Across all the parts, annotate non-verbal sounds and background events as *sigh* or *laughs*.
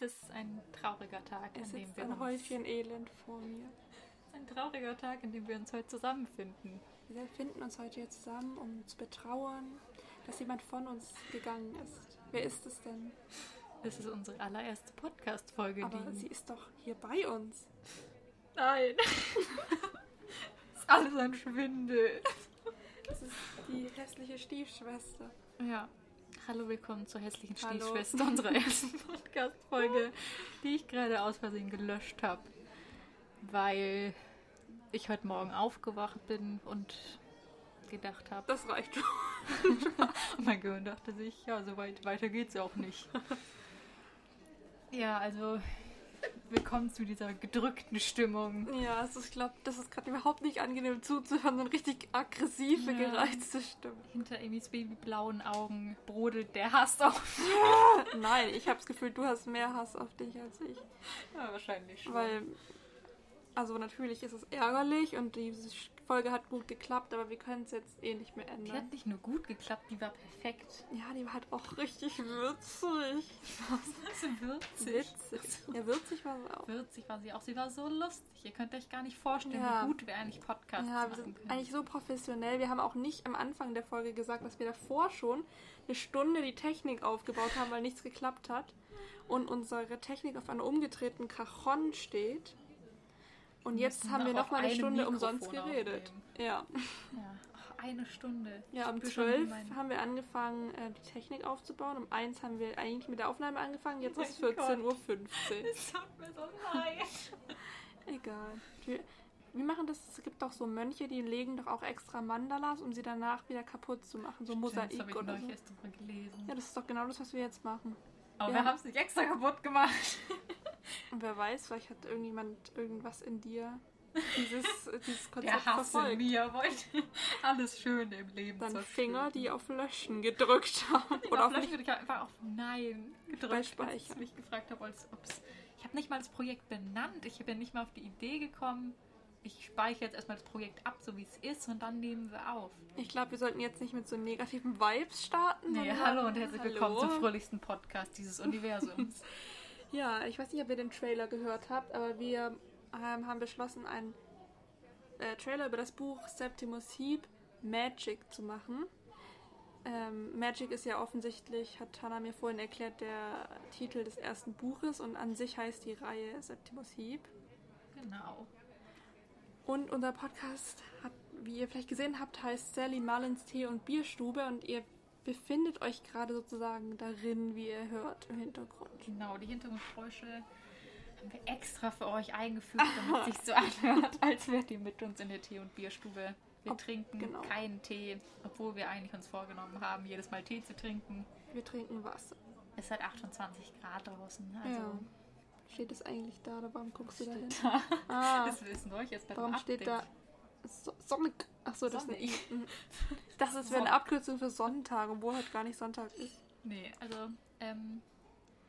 Es ist ein trauriger Tag, an Es dem sitzt wir ein uns, Häufchen Elend vor mir. Trauriger Tag, an dem wir uns heute zusammenfinden. Wir finden uns heute hier zusammen, um zu betrauern, dass jemand von uns gegangen ist. Wer ist es denn? Es ist unsere allererste Podcast-Folge. Aber die... sie ist doch hier bei uns. Nein. Es *laughs* ist alles ein Schwindel. Das ist die hässliche Stiefschwester. Ja. Hallo, willkommen zur hässlichen Hallo. Stiefschwester unserer ersten *laughs* Podcast-Folge, die ich gerade aus Versehen gelöscht habe, weil ich heute Morgen aufgewacht bin und gedacht habe, Das reicht schon. *laughs* Und mein Gehirn dachte sich, ja, so weit weiter geht's ja auch nicht. ja, also willkommen zu dieser gedrückten Stimmung. Ja, also ich glaube, das ist gerade überhaupt nicht angenehm zuzuhören. So eine richtig aggressive, Ja. gereizte Stimme. Hinter Amy's babyblauen Augen brodelt der Hass auf. Nein, ich habe das Gefühl, du hast mehr Hass auf dich als ich. Ja, wahrscheinlich schon. Weil, also natürlich ist es ärgerlich und diese Folge hat gut geklappt, aber wir können es jetzt eh nicht mehr die ändern. hat nicht nur gut geklappt, die war perfekt. Ja, die war halt auch richtig würzig. So würzig. Witzig. Ja, würzig war sie auch. Würzig war sie auch. Sie war so lustig. Ihr könnt euch gar nicht vorstellen, Ja. wie gut wir eigentlich Podcasts Ja, wir machen sind können. eigentlich so professionell. Wir haben auch nicht am Anfang der Folge gesagt, dass wir davor schon eine Stunde die Technik aufgebaut haben, weil nichts geklappt hat. Und unsere Technik auf einer umgedrehten Cajon steht. Und jetzt haben wir noch mal eine Stunde Mikrofon umsonst geredet. Ja. Ja, Ach, eine Stunde. Ja, um spür schon, wie 12 mein- haben wir angefangen, äh, die Technik aufzubauen. Um 1 haben wir eigentlich mit der Aufnahme angefangen. Jetzt ist *laughs* Mein Gott. 14.15 Uhr. Es tut mir so leid. *laughs* Egal. Wir, wir machen das, es gibt doch so Mönche, die legen doch auch extra Mandalas, um sie danach wieder kaputt zu machen. So das habe Mosaik ich oder so. erst drüber gelesen. Ja, das ist doch genau das, was wir jetzt machen. Aber Ja. wir haben es nicht extra kaputt gemacht. *laughs* Und wer weiß, vielleicht hat irgendjemand irgendwas in dir dieses, *laughs* dieses Konzept Der Hass in verfolgt. mir wollte *laughs* alles Schöne im Leben Dann. Finger, die auf Löschen gedrückt *laughs* haben. Oder Oder auf vielleicht nicht. würde ich einfach auf Nein gedrückt, Bei als ich mich gefragt habe, als ob's, ich habe nicht mal das Projekt benannt. Ich bin nicht mal auf die Idee gekommen. Ich speichere jetzt erstmal das Projekt ab, so wie es ist, und dann nehmen wir auf. Ich glaube, wir sollten jetzt nicht mit so negativen Vibes starten. Nee, hallo und herzlich willkommen Hallo. zum fröhlichsten Podcast dieses Universums. Ja, ich weiß nicht, ob ihr den Trailer gehört habt, aber wir ähm, haben beschlossen, einen äh, Trailer über das Buch Septimus Heap Magic zu machen. Ähm, Magic ist ja offensichtlich, hat Hannah mir vorhin erklärt, der Titel des ersten Buches und an sich heißt die Reihe Septimus Heap. genau. Und unser Podcast, hat, wie ihr vielleicht gesehen habt, heißt Sally Mullins Tee und Bierstube und ihr befindet euch gerade sozusagen darin, wie ihr hört im Hintergrund. Genau, die Hintergrundgeräusche haben wir extra für euch eingefügt, damit es sich so anhört, als wärt ihr mit uns in der Tee- und Bierstube. Wir Ob- trinken genau. keinen Tee, obwohl wir eigentlich uns vorgenommen haben, jedes Mal Tee zu trinken. Wir trinken Wasser. Es ist halt 28 Grad draußen, also ja. Steht es eigentlich da oder warum guckst du da hin? da. Ah, *laughs* Das wissen wir euch jetzt bei warum dem steht da Update. So? Achso, das ist *laughs* eine I. Mhm. Das wäre eine Abkürzung für Sonntag, obwohl heute gar nicht Sonntag ist. Nee, also, ähm,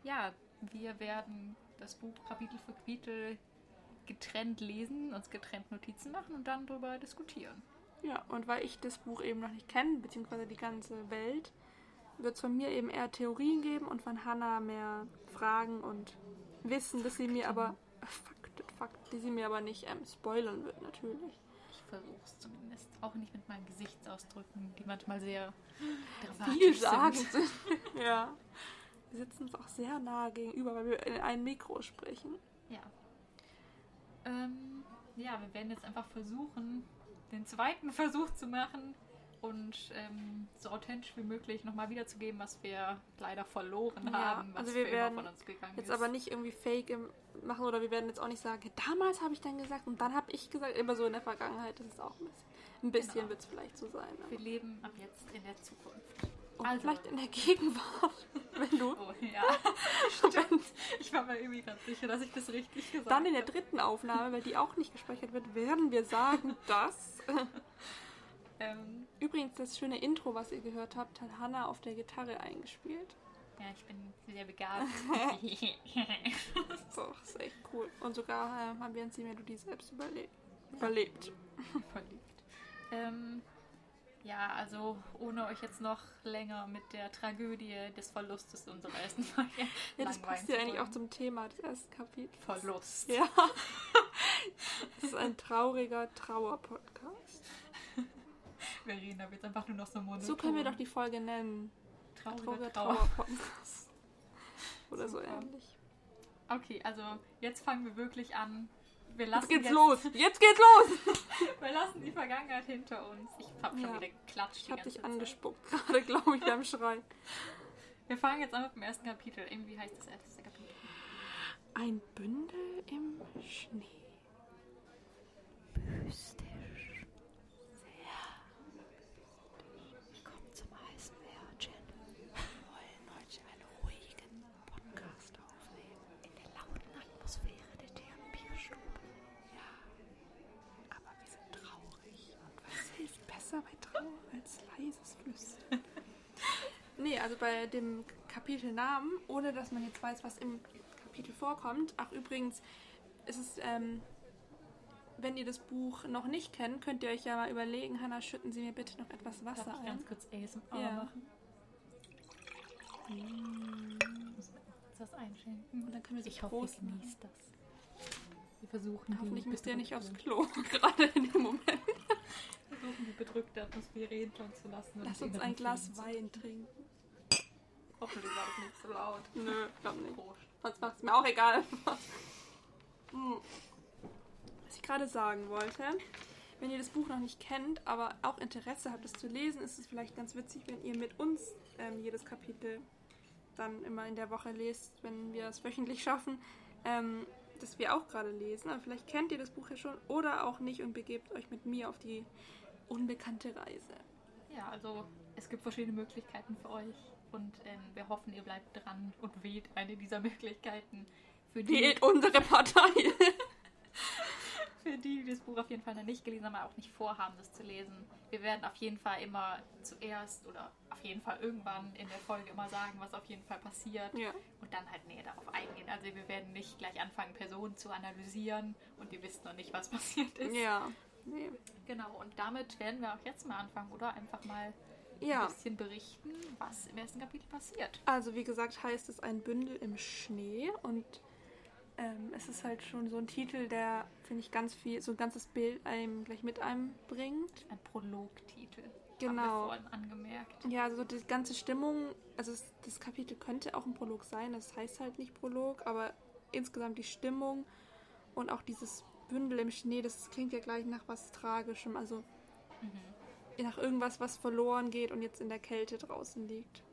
ja, wir werden das Buch Kapitel für Kapitel getrennt lesen, uns getrennt Notizen machen und dann darüber diskutieren. Ja, und weil ich das Buch eben noch nicht kenne, beziehungsweise die ganze Welt, wird es von mir eben eher Theorien geben und von Hannah mehr Fragen und Wissen, das sie mir aber. Fakt, Fakt, die sie mir aber nicht ähm, spoilern wird, natürlich. Es zumindest. Auch nicht mit meinen Gesichtsausdrücken, die manchmal sehr dramatisch sind. sind. *laughs* ja. Wir sitzen uns auch sehr nah gegenüber, weil wir in ein Mikro sprechen. Ja. Ähm, ja, wir werden jetzt einfach versuchen, den zweiten Versuch zu machen und ähm, so authentisch wie möglich nochmal wiederzugeben, was wir leider verloren Ja, haben, was also wir werden immer von uns gegangen Jetzt ist. aber nicht irgendwie fake machen oder wir werden jetzt auch nicht sagen, damals habe ich dann gesagt und dann habe ich gesagt, immer so in der Vergangenheit, das ist auch ein bisschen. Ein bisschen Genau. wird es vielleicht so sein. Wir leben ab jetzt in der Zukunft. Und Also. vielleicht in der Gegenwart, *laughs* wenn du. Oh, ja. *laughs* Stimmt. Ich war mir irgendwie ganz sicher, dass ich das richtig gesagt Dann in der habe. dritten Aufnahme, weil die auch nicht gespeichert wird, werden wir sagen, *laughs* dass. Ähm, Übrigens, das schöne Intro, was ihr gehört habt, hat Hannah auf der Gitarre eingespielt. ja, ich bin sehr begabt. *laughs* So, das ist echt cool. Und sogar äh, haben wir uns die Melodie selbst überle überlebt. *laughs* Verliebt. Ähm, ja, also ohne euch jetzt noch länger mit der Tragödie des Verlustes unserer ersten Folge Ja, das passt ja eigentlich auch zum Thema des ersten Kapitels. Verlust. Ja. *laughs* Das ist ein trauriger Trauer-Podcast. *laughs* Verena wird einfach nur noch so monoton. So können wir doch die Folge nennen. traurige Trauriger Trauer. Trauer-Podcast. *laughs* Oder so Super. ähnlich. Okay, also jetzt fangen wir wirklich an. Wir Jetzt lassen geht's los! *laughs* Jetzt geht's los! Wir lassen die Vergangenheit hinter uns. Ich hab schon Ja. wieder geklatscht. Ich hab dich Zeit. angespuckt, gerade glaube ich beim Schreien. Wir fangen jetzt an mit dem ersten Kapitel. Irgendwie heißt das erste Kapitel. Ein Bündel im Schnee. Mystisch. Sehr Willkommen zum Eisbär, Jen. Wir wollen heute einen ruhigen Podcast aufnehmen. In der lauten Atmosphäre der Therapierstube. Ja. Aber wir sind traurig. Und was hilft besser bei Trauer als leises Flüstern? nee, also bei dem Kapitelnamen, ohne dass man jetzt weiß, was im Kapitel vorkommt. Ach, übrigens, ist es, ähm, wenn ihr das Buch noch nicht kennt, könnt ihr euch ja mal überlegen, Hannah, schütten Sie mir bitte noch etwas Darf Wasser ich ein. ganz kurz ASMR Ja. machen? Muss kurz was einschenken. Und dann können wir sie Ich hoffe, ihr genießt das. Wir versuchen Hoffentlich müsst ihr nicht aufs Klo, *laughs* gerade in dem Moment. versuchen, die bedrückte Atmosphäre hinter uns zu lassen. Lass uns ein Glas Wein trinken. Hoffentlich war das nicht so laut. Nö, glaub nicht. Prost. Sonst macht es mir auch egal. *laughs* Hm. Was ich gerade sagen wollte, wenn ihr das Buch noch nicht kennt, aber auch Interesse habt, es zu lesen, ist es vielleicht ganz witzig, wenn ihr mit uns ähm, jedes Kapitel dann immer in der Woche lest, wenn wir es wöchentlich schaffen, ähm, dass wir auch gerade lesen. Aber vielleicht kennt ihr das Buch ja schon oder auch nicht und begebt euch mit mir auf die unbekannte Reise. Ja, also es gibt verschiedene Möglichkeiten für euch und ähm, wir hoffen, ihr bleibt dran und wählt eine dieser Möglichkeiten. Für die, Wählt unsere Partei! *laughs* für die, die das Buch auf jeden Fall noch nicht gelesen haben, aber auch nicht vorhaben, das zu lesen. Wir werden auf jeden Fall immer zuerst oder auf jeden Fall irgendwann in der Folge immer sagen, was auf jeden Fall passiert ja. und dann halt näher darauf eingehen. Also wir werden nicht gleich anfangen, Personen zu analysieren und ihr wisst noch nicht, was *laughs* passiert ist. Ja. Nee. Genau, und damit werden wir auch jetzt mal anfangen, oder? Einfach mal Ja. ein bisschen berichten, was im ersten Kapitel passiert. Also wie gesagt heißt es ein Bündel im Schnee und ähm, es ist halt schon so ein Titel, der, finde ich, ganz viel, so ein ganzes Bild einem gleich mit einem bringt. Ein Prologtitel. Genau. Haben wir vorhin angemerkt. Ja, also die ganze Stimmung, also es, das Kapitel könnte auch ein Prolog sein, das heißt halt nicht Prolog, aber insgesamt die Stimmung und auch dieses Bündel im Schnee, das klingt ja gleich nach was Tragischem, also Mhm. Nach irgendwas, was verloren geht und jetzt in der Kälte draußen liegt.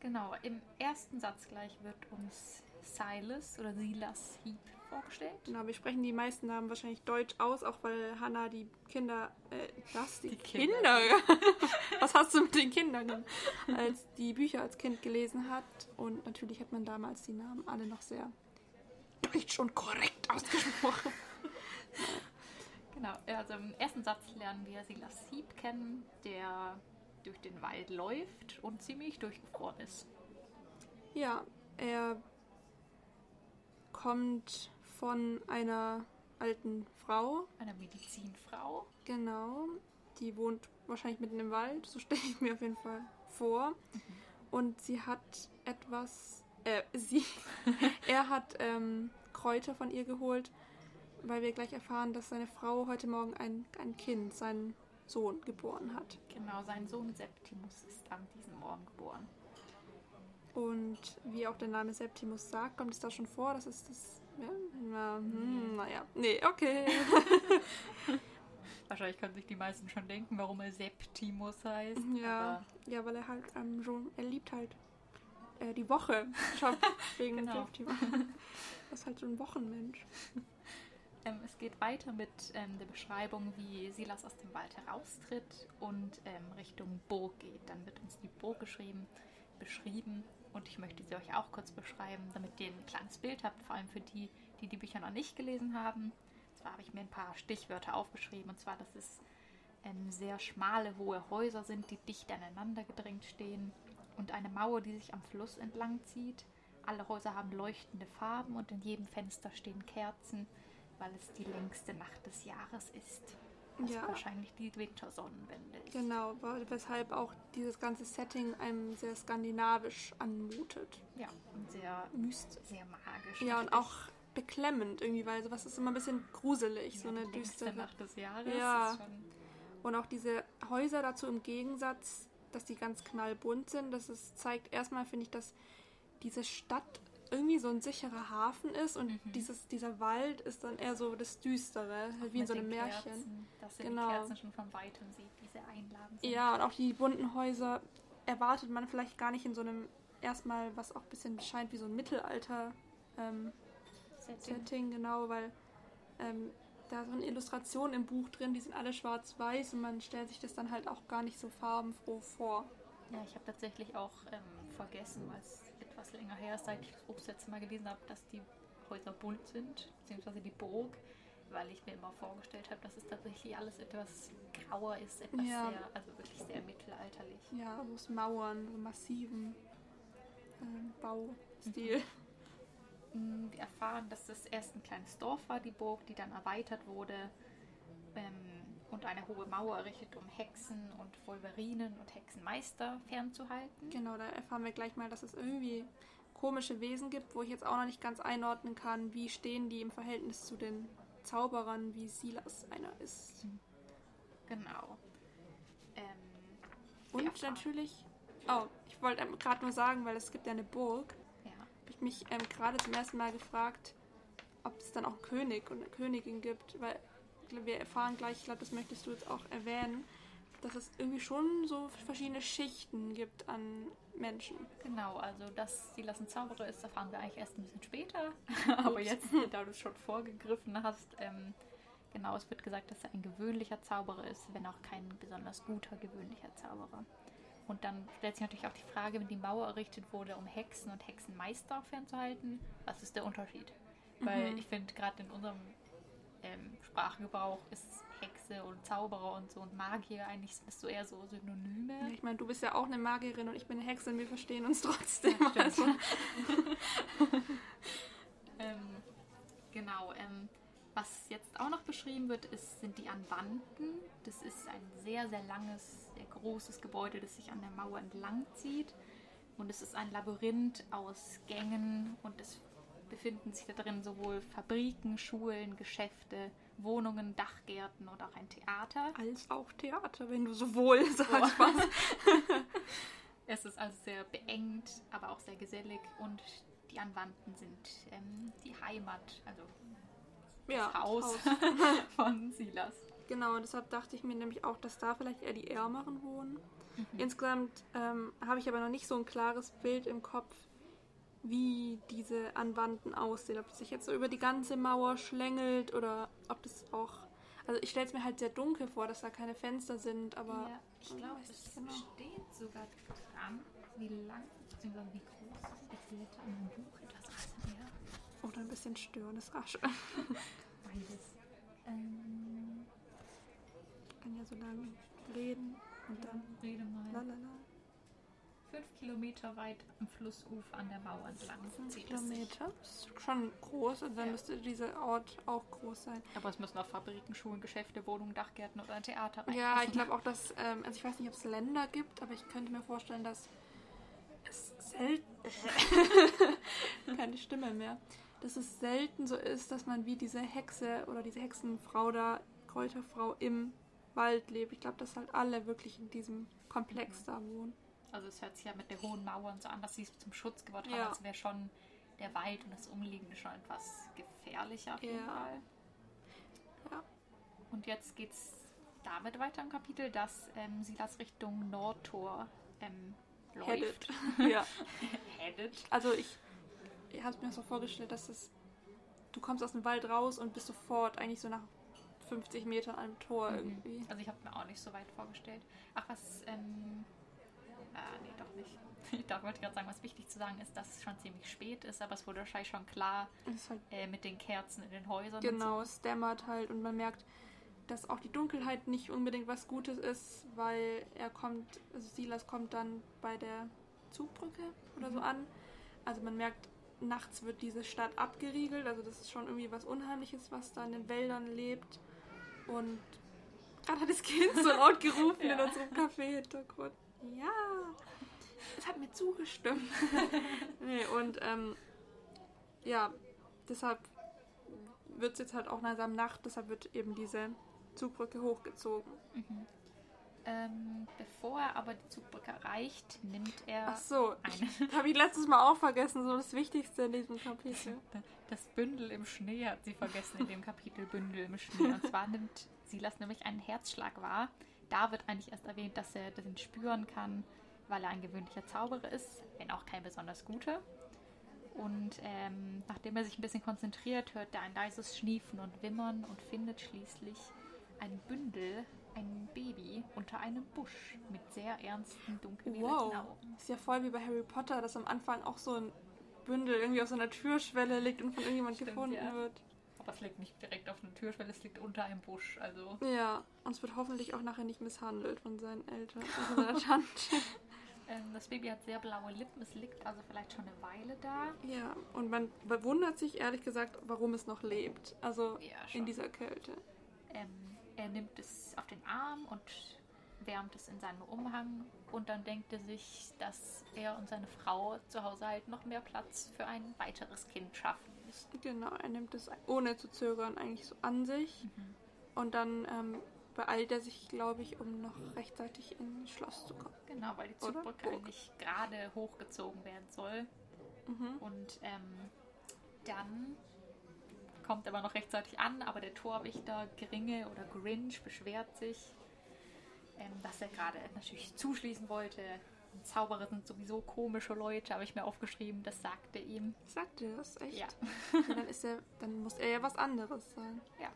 Genau, im ersten Satz gleich wird uns Silas oder Silas Heap vorgestellt. Genau, wir sprechen die meisten Namen wahrscheinlich deutsch aus, auch weil Hannah die Kinder, äh, das, die, Die Kinder, Kinder. *laughs* was hast du mit den Kindern, als die Bücher als Kind gelesen hat und natürlich hat man damals die Namen alle noch sehr deutsch und korrekt ausgesprochen. *laughs* Genau, also im ersten Satz lernen wir Silas Heap kennen, der durch den Wald läuft und ziemlich durchgefroren ist. Ja, er kommt von einer alten Frau, Eine Medizinfrau. Genau, die wohnt wahrscheinlich mitten im Wald, so *laughs* stelle ich mir auf jeden Fall vor. Und sie hat etwas, äh, sie, *laughs* er hat ähm, Kräuter von ihr geholt, weil wir gleich erfahren, dass seine Frau heute Morgen ein, ein Kind, seinen Sohn, geboren hat. Genau, sein Sohn Septimus ist an diesem Morgen geboren. Und wie auch der Name Septimus sagt, kommt es da schon vor, dass es das, ja, na, hm, naja, nee, okay. *laughs* Wahrscheinlich können sich die meisten schon denken, warum er Septimus heißt. Ja, ja, weil er halt ähm, schon, er liebt halt äh, die Woche. Shop *laughs* wegen Genau. Septimus. Das ist halt so ein Wochenmensch. *laughs* Ähm, es geht weiter mit ähm, der Beschreibung, wie Silas aus dem Wald heraustritt und ähm, Richtung Burg geht. Dann wird uns die Burg geschrieben, beschrieben und ich möchte sie euch auch kurz beschreiben, damit ihr ein kleines Bild habt, vor allem für die, die die Bücher noch nicht gelesen haben. Zwar habe ich mir ein paar Stichwörter aufgeschrieben und zwar, dass es ähm, sehr schmale, hohe Häuser sind, die dicht aneinander gedrängt stehen und eine Mauer, die sich am Fluss entlang zieht. Alle Häuser haben leuchtende Farben und in jedem Fenster stehen Kerzen, weil es die längste Nacht des Jahres ist. Was Ja. wahrscheinlich die Wintersonnenwende ist. Genau, weshalb auch dieses ganze Setting einem sehr skandinavisch anmutet. Ja, und sehr Mystisch. sehr magisch. Ja, und auch beklemmend irgendwie, weil sowas ist immer ein bisschen gruselig, so Ja, eine die längste düstere. Nacht des Jahres. Ja. Und auch diese Häuser dazu im Gegensatz, dass die ganz knallbunt sind, das ist, zeigt erstmal, finde ich, dass diese Stadt irgendwie so ein sicherer Hafen ist und Mhm. dieses, dieser Wald ist dann eher so das Düstere, halt wie in so einem Märchen. Kerzen, dass ihr Genau. die Kerzen schon von weitem sieht, wie sie einladend sind. Ja, und auch die bunten Häuser erwartet man vielleicht gar nicht in so einem erstmal, was auch ein bisschen scheint wie so ein Mittelalter ähm, Setting. Setting, genau, weil ähm, da sind Illustrationen im Buch drin, die sind alle schwarz-weiß und man stellt sich das dann halt auch gar nicht so farbenfroh vor. Ja, ich habe tatsächlich auch ähm, vergessen, weil es etwas länger her ist, seit ich das Buch das letzte Mal gelesen habe, dass die Häuser bunt sind, beziehungsweise die Burg, weil ich mir immer vorgestellt habe, dass es tatsächlich alles etwas grauer ist, etwas Ja. sehr, also wirklich sehr mittelalterlich. Ja, aus Mauern, so massiven ähm, Baustil. Mm, Wir erfahren, dass das erst ein kleines Dorf war, die Burg, die dann erweitert wurde ähm, und eine hohe Mauer errichtet, um Hexen und Wolverinen und Hexenmeister fernzuhalten. Genau, da erfahren wir gleich mal, dass es irgendwie komische Wesen gibt, wo ich jetzt auch noch nicht ganz einordnen kann, wie stehen die im Verhältnis zu den Zauberern, wie Silas einer ist. Genau. Ähm, Und natürlich, oh, ich wollte ähm, gerade nur sagen, weil es gibt ja eine Burg, Ja. habe ich mich ähm, gerade zum ersten Mal gefragt, ob es dann auch einen König und eine Königin gibt, weil wir erfahren gleich, ich glaube, das möchtest du jetzt auch erwähnen, dass es irgendwie schon so verschiedene Schichten gibt an Menschen. Genau, also dass Silas ein Zauberer ist, erfahren wir eigentlich erst ein bisschen später. *laughs* Aber jetzt, da du es schon vorgegriffen hast, ähm, genau, es wird gesagt, dass er ein gewöhnlicher Zauberer ist, wenn auch kein besonders guter gewöhnlicher Zauberer. Und dann stellt sich natürlich auch die Frage, wenn die Mauer errichtet wurde, um Hexen und Hexenmeister fernzuhalten, was ist der Unterschied? Weil Mhm. ich finde, gerade in unserem ähm, Sprachgebrauch ist Hexe und Zauberer und so und Magier eigentlich das so eher so Synonyme. Ja, ich meine, du bist ja auch eine Magierin und ich bin eine Hexe und wir verstehen uns trotzdem. Ja, also, *laughs* Ähm, genau. Ähm, was jetzt auch noch beschrieben wird, ist, sind die Anwanden. Das ist ein sehr, sehr langes, sehr großes Gebäude, das sich an der Mauer entlang zieht. Und es ist ein Labyrinth aus Gängen und es befinden sich da drin sowohl Fabriken, Schulen, Geschäfte, Wohnungen, Dachgärten und auch ein Theater. als auch Theater, wenn du so wohl *laughs* sagst. Was. *laughs* Es ist also sehr beengt, aber auch sehr gesellig und die Anwanden sind ähm, die Heimat, also Ja, das Haus *laughs* von Silas. Genau, deshalb dachte ich mir nämlich auch, dass da vielleicht eher die Ärmeren wohnen. Mhm. Insgesamt ähm, habe ich aber noch nicht so ein klares Bild im Kopf, wie diese Anwanden aussehen. Ob es sich jetzt so über die ganze Mauer schlängelt oder ob das auch. Also ich stelle es mir halt sehr dunkel vor, dass da keine Fenster sind, aber ja, ich glaube, es genau. steht sogar dran, wie lang bzw. wie groß die Silhouette an dem Buch. Etwas rasender. Oder ein bisschen störendes Rasch. *laughs* Beides. Ähm, Kann ja so lange reden und dann rede mal. lalala. Fünf Kilometer weit am Flussufer an der Mauer entlang Fünf. Kilometer. Das ist schon groß und dann Ja. müsste dieser Ort auch groß sein. Aber es müssen auch Fabriken, Schulen, Geschäfte, Wohnungen, Dachgärten oder ein Theater reinpassen. Ja, ich glaube auch, dass, ähm, also ich weiß nicht, ob es Länder gibt, aber ich könnte mir vorstellen, dass es selten, *laughs* keine Stimme mehr, dass es selten so ist, dass man wie diese Hexe oder diese Hexenfrau da, Kräuterfrau im Wald lebt. Ich glaube, dass halt alle wirklich in diesem Komplex da wohnen. Also es hört sich ja mit der hohen Mauer und so an, dass sie es zum Schutz gebaut haben, Ja. als wäre schon der Wald und das Umliegende schon etwas gefährlicher auf jeden Ja. Fall. Ja. Und jetzt geht's damit weiter im Kapitel, dass ähm, Silas Richtung Nordtor ähm, Headed. läuft. *laughs* ja. *laughs* Headed. Also ich, ich habe mir so vorgestellt, dass es du kommst aus dem Wald raus und bist sofort eigentlich so nach 50 Metern am Tor irgendwie. Also ich habe mir auch nicht so weit vorgestellt. Ach, was, ähm, äh, nee, doch nicht. *laughs* Da wollte ich gerade sagen, was wichtig zu sagen ist, dass es schon ziemlich spät ist, aber es wurde wahrscheinlich schon klar halt äh, mit den Kerzen in den Häusern. Genau, es dämmert halt und man merkt, dass auch die Dunkelheit nicht unbedingt was Gutes ist, weil er kommt, also Silas kommt dann bei der Zugbrücke oder so Mhm. an. Also man merkt, nachts wird diese Stadt abgeriegelt, also das ist schon irgendwie was Unheimliches, was da in den Wäldern lebt. Und gerade hat das Kind so *laughs* laut gerufen in Ja. unserem Café-Hintergrund. Ja, es hat mir zugestimmt. *laughs* nee, und ähm, ja, deshalb wird es jetzt halt auch langsam Nacht, deshalb wird eben diese Zugbrücke hochgezogen. Mhm. Ähm, bevor er aber die Zugbrücke erreicht, nimmt er Ach so, *laughs* habe ich letztes Mal auch vergessen, so das Wichtigste in diesem Kapitel. *laughs* das Bündel im Schnee hat sie vergessen in dem Kapitel Bündel im Schnee. Und zwar nimmt Silas nämlich einen Herzschlag wahr. Da wird eigentlich erst erwähnt, dass er den spüren kann, weil er ein gewöhnlicher Zauberer ist, wenn auch kein besonders guter. Und ähm, nachdem er sich ein bisschen konzentriert, hört er ein leises Schniefen und Wimmern und findet schließlich ein Bündel, ein Baby unter einem Busch mit sehr ernsten, dunkelvioletten Wow, Augen. ist ja voll wie bei Harry Potter, dass am Anfang auch so ein Bündel irgendwie auf so einer Türschwelle liegt und von irgendjemand Stimmt, gefunden ja. wird. Aber es liegt nicht direkt auf einer Türschwelle, es liegt unter einem Busch. Also Ja, und es wird hoffentlich auch nachher nicht misshandelt von seinen Eltern, also seiner *laughs* Tante. Ähm, das Baby hat sehr blaue Lippen, es liegt also vielleicht schon eine Weile da. Ja, und man wundert sich ehrlich gesagt, warum es noch lebt. Also Ja, in dieser Kälte. Ähm, er nimmt es auf den Arm und wärmt es in seinem Umhang und dann denkt er sich, dass er und seine Frau zu Hause halt noch mehr Platz für ein weiteres Kind schaffen müssen. Genau, er nimmt es ohne zu zögern eigentlich so an sich. Und dann ähm, beeilt er sich, glaube ich, um noch rechtzeitig ins Schloss zu kommen. Genau, weil die? Zugbrücke Burg. eigentlich gerade hochgezogen werden soll. Mhm. Und ähm, dann kommt aber noch rechtzeitig an, aber der Torwächter Gringe oder Grinch beschwert sich, ähm, dass er gerade natürlich zuschließen wollte. Und Zauberer sind sowieso komische Leute, habe ich mir aufgeschrieben, das sagte ihm. Sagt er das echt? Ja. Ja, dann, ist er, dann muss er ja was anderes sein. Ja.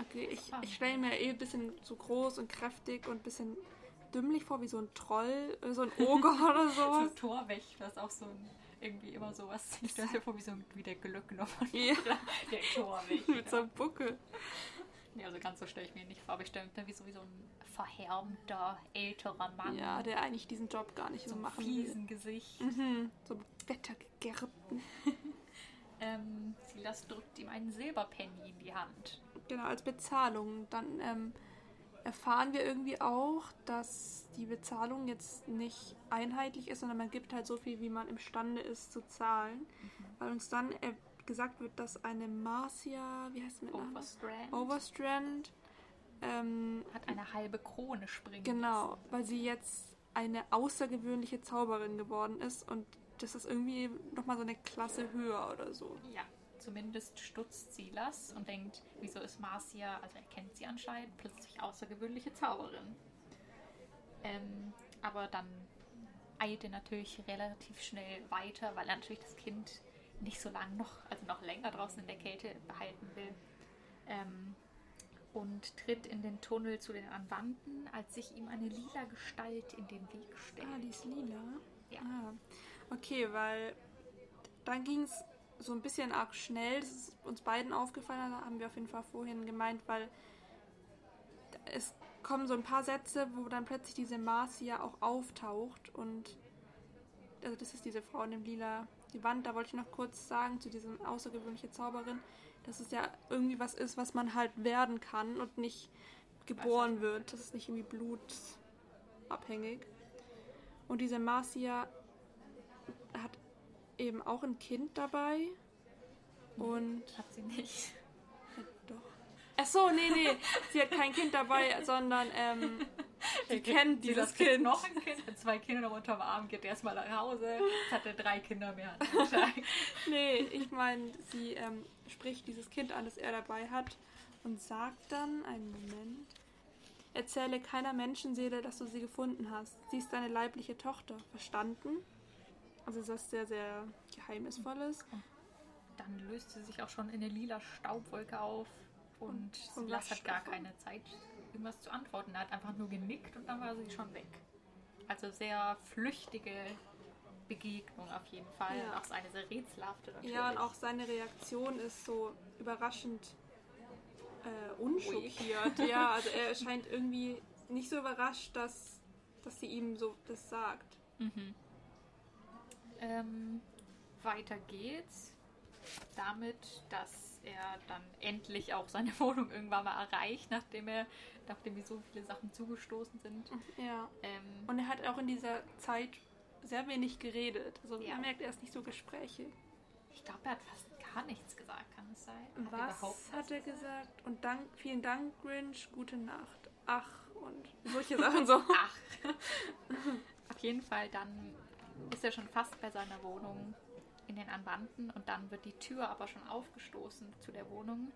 Okay, ich, ich stelle mir eh ein bisschen so groß und kräftig und ein bisschen dümmlich vor, wie so ein Troll, äh, so ein Oger *laughs* oder So sowas. ein Torwächter ist auch so ein, irgendwie immer sowas. Ich stelle mir vor, wie, so, ein- wie der Glöckner von Ja. *laughs* der Torwächter. Mit so einem Buckel. Nee, also ganz so stelle ich mir ihn nicht vor, aber ich stelle mir wie so, wie so ein verhärmter, älterer Mann. Ja, der eigentlich diesen Job gar nicht so so ein machen will. fiesen Gesicht. Mhm. So wettergegerbten. *laughs* Ähm, Silas drückt ihm einen Silberpenny in die Hand. Genau, als Bezahlung. Dann ähm, erfahren wir irgendwie auch, dass die Bezahlung jetzt nicht einheitlich ist, sondern man gibt halt so viel, wie man imstande ist zu zahlen. Weil uns dann äh, gesagt wird, dass eine Marcia, wie heißt sie mit Namen? Overstrand Overstrand, ähm, hat eine halbe Krone springen genau, weil sie jetzt eine außergewöhnliche Zauberin geworden ist und das ist irgendwie nochmal so eine Klasse höher oder so. Ja, zumindest stutzt Silas und denkt, wieso ist Marcia, also er kennt sie anscheinend, plötzlich außergewöhnliche Zauberin. Ähm, aber dann eilt er natürlich relativ schnell weiter, weil er natürlich das Kind nicht so lange noch, also noch länger draußen in der Kälte behalten will. Ähm, und tritt in den Tunnel zu den Anwanden, als sich ihm eine lila Gestalt in den Weg stellt. Ah, die ist lila. Ja. Ah. Okay, weil dann ging es so ein bisschen arg schnell. Das ist uns beiden aufgefallen, da haben wir auf jeden Fall vorhin gemeint, weil es kommen so ein paar Sätze, wo dann plötzlich diese Marcia auch auftaucht und also das ist diese Frau in dem lila Gewand. Da wollte ich noch kurz sagen zu diesem außergewöhnliche Zauberin, dass es ja irgendwie was ist, was man halt werden kann und nicht geboren wird. Das ist nicht irgendwie blutabhängig. Und diese Marcia eben auch ein Kind dabei. Und. Hat sie nicht. Doch. Ach so, nee, nee. Sie hat kein Kind dabei, sondern ähm, sie kennt dieses kriegt Kind. noch ein Kind mit zwei Kindern unterm Arm, geht erstmal nach Hause. Jetzt hat er drei Kinder mehr. *laughs* Nee, ich meine, sie ähm, spricht dieses Kind an, das er dabei hat und sagt dann, einen Moment, erzähle keiner Menschenseele, dass du sie gefunden hast. Sie ist deine leibliche Tochter. Verstanden? Also das ist sehr, sehr Geheimnisvolles. dann löst sie sich auch schon in eine lila Staubwolke auf und Und Silas hat gar keine Zeit, irgendwas zu antworten. Er hat einfach nur genickt und dann war sie schon weg. Also sehr flüchtige Begegnung auf jeden Fall. Ja. Und auch eine sehr rätselhafte natürlich. Ja, und auch seine Reaktion ist so überraschend äh, unschockiert. ja, *laughs* also er scheint irgendwie nicht so überrascht, dass, dass sie ihm so das sagt. Mhm. Ähm, weiter geht's damit, dass er dann endlich auch seine *laughs* Wohnung irgendwann mal erreicht, nachdem er, nachdem ihm so viele Sachen zugestoßen sind. Ja. Ähm, Und er hat auch in dieser Zeit sehr wenig geredet. Also Ja. man merkt, er ist nicht so gesprächig. ich glaube, er hat fast gar nichts gesagt, kann es sein? Hat Was überhaupt hat er gesagt? Und Dank, vielen Dank, Grinch, gute Nacht. Ach, und solche Sachen so. *laughs* Ach. Auf jeden Fall, dann ist er schon fast bei seiner Wohnung in den Anwanden und dann wird die Tür aber schon aufgestoßen zu der Wohnung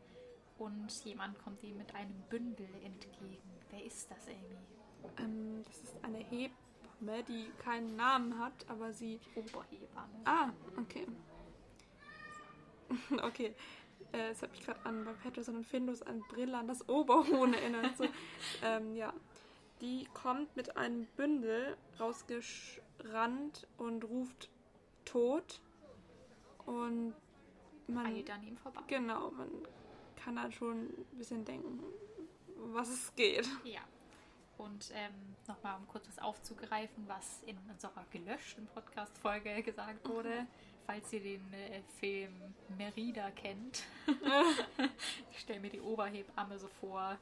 und jemand kommt ihm mit einem Bündel entgegen. Wer ist das, Amy? Ähm, das ist eine Hebamme, die keinen Namen hat, aber sie. Oberhebamme. Ah, okay. *laughs* okay. Äh, Es hat mich gerade an bei Patterson und Findus an Brille an das Oberhohn erinnert. So. *laughs* ähm, ja. Die kommt mit einem Bündel rausgerannt und ruft tot. Und man. Eilt an ihm vorbei. Genau, man kann dann schon ein bisschen denken, was es geht. Ja. Und ähm, nochmal, um kurz was aufzugreifen, was in unserer gelöschten Podcast-Folge gesagt wurde. Falls ihr den äh, Film Merida kennt, *laughs* ich stelle mir die Oberhebamme so vor,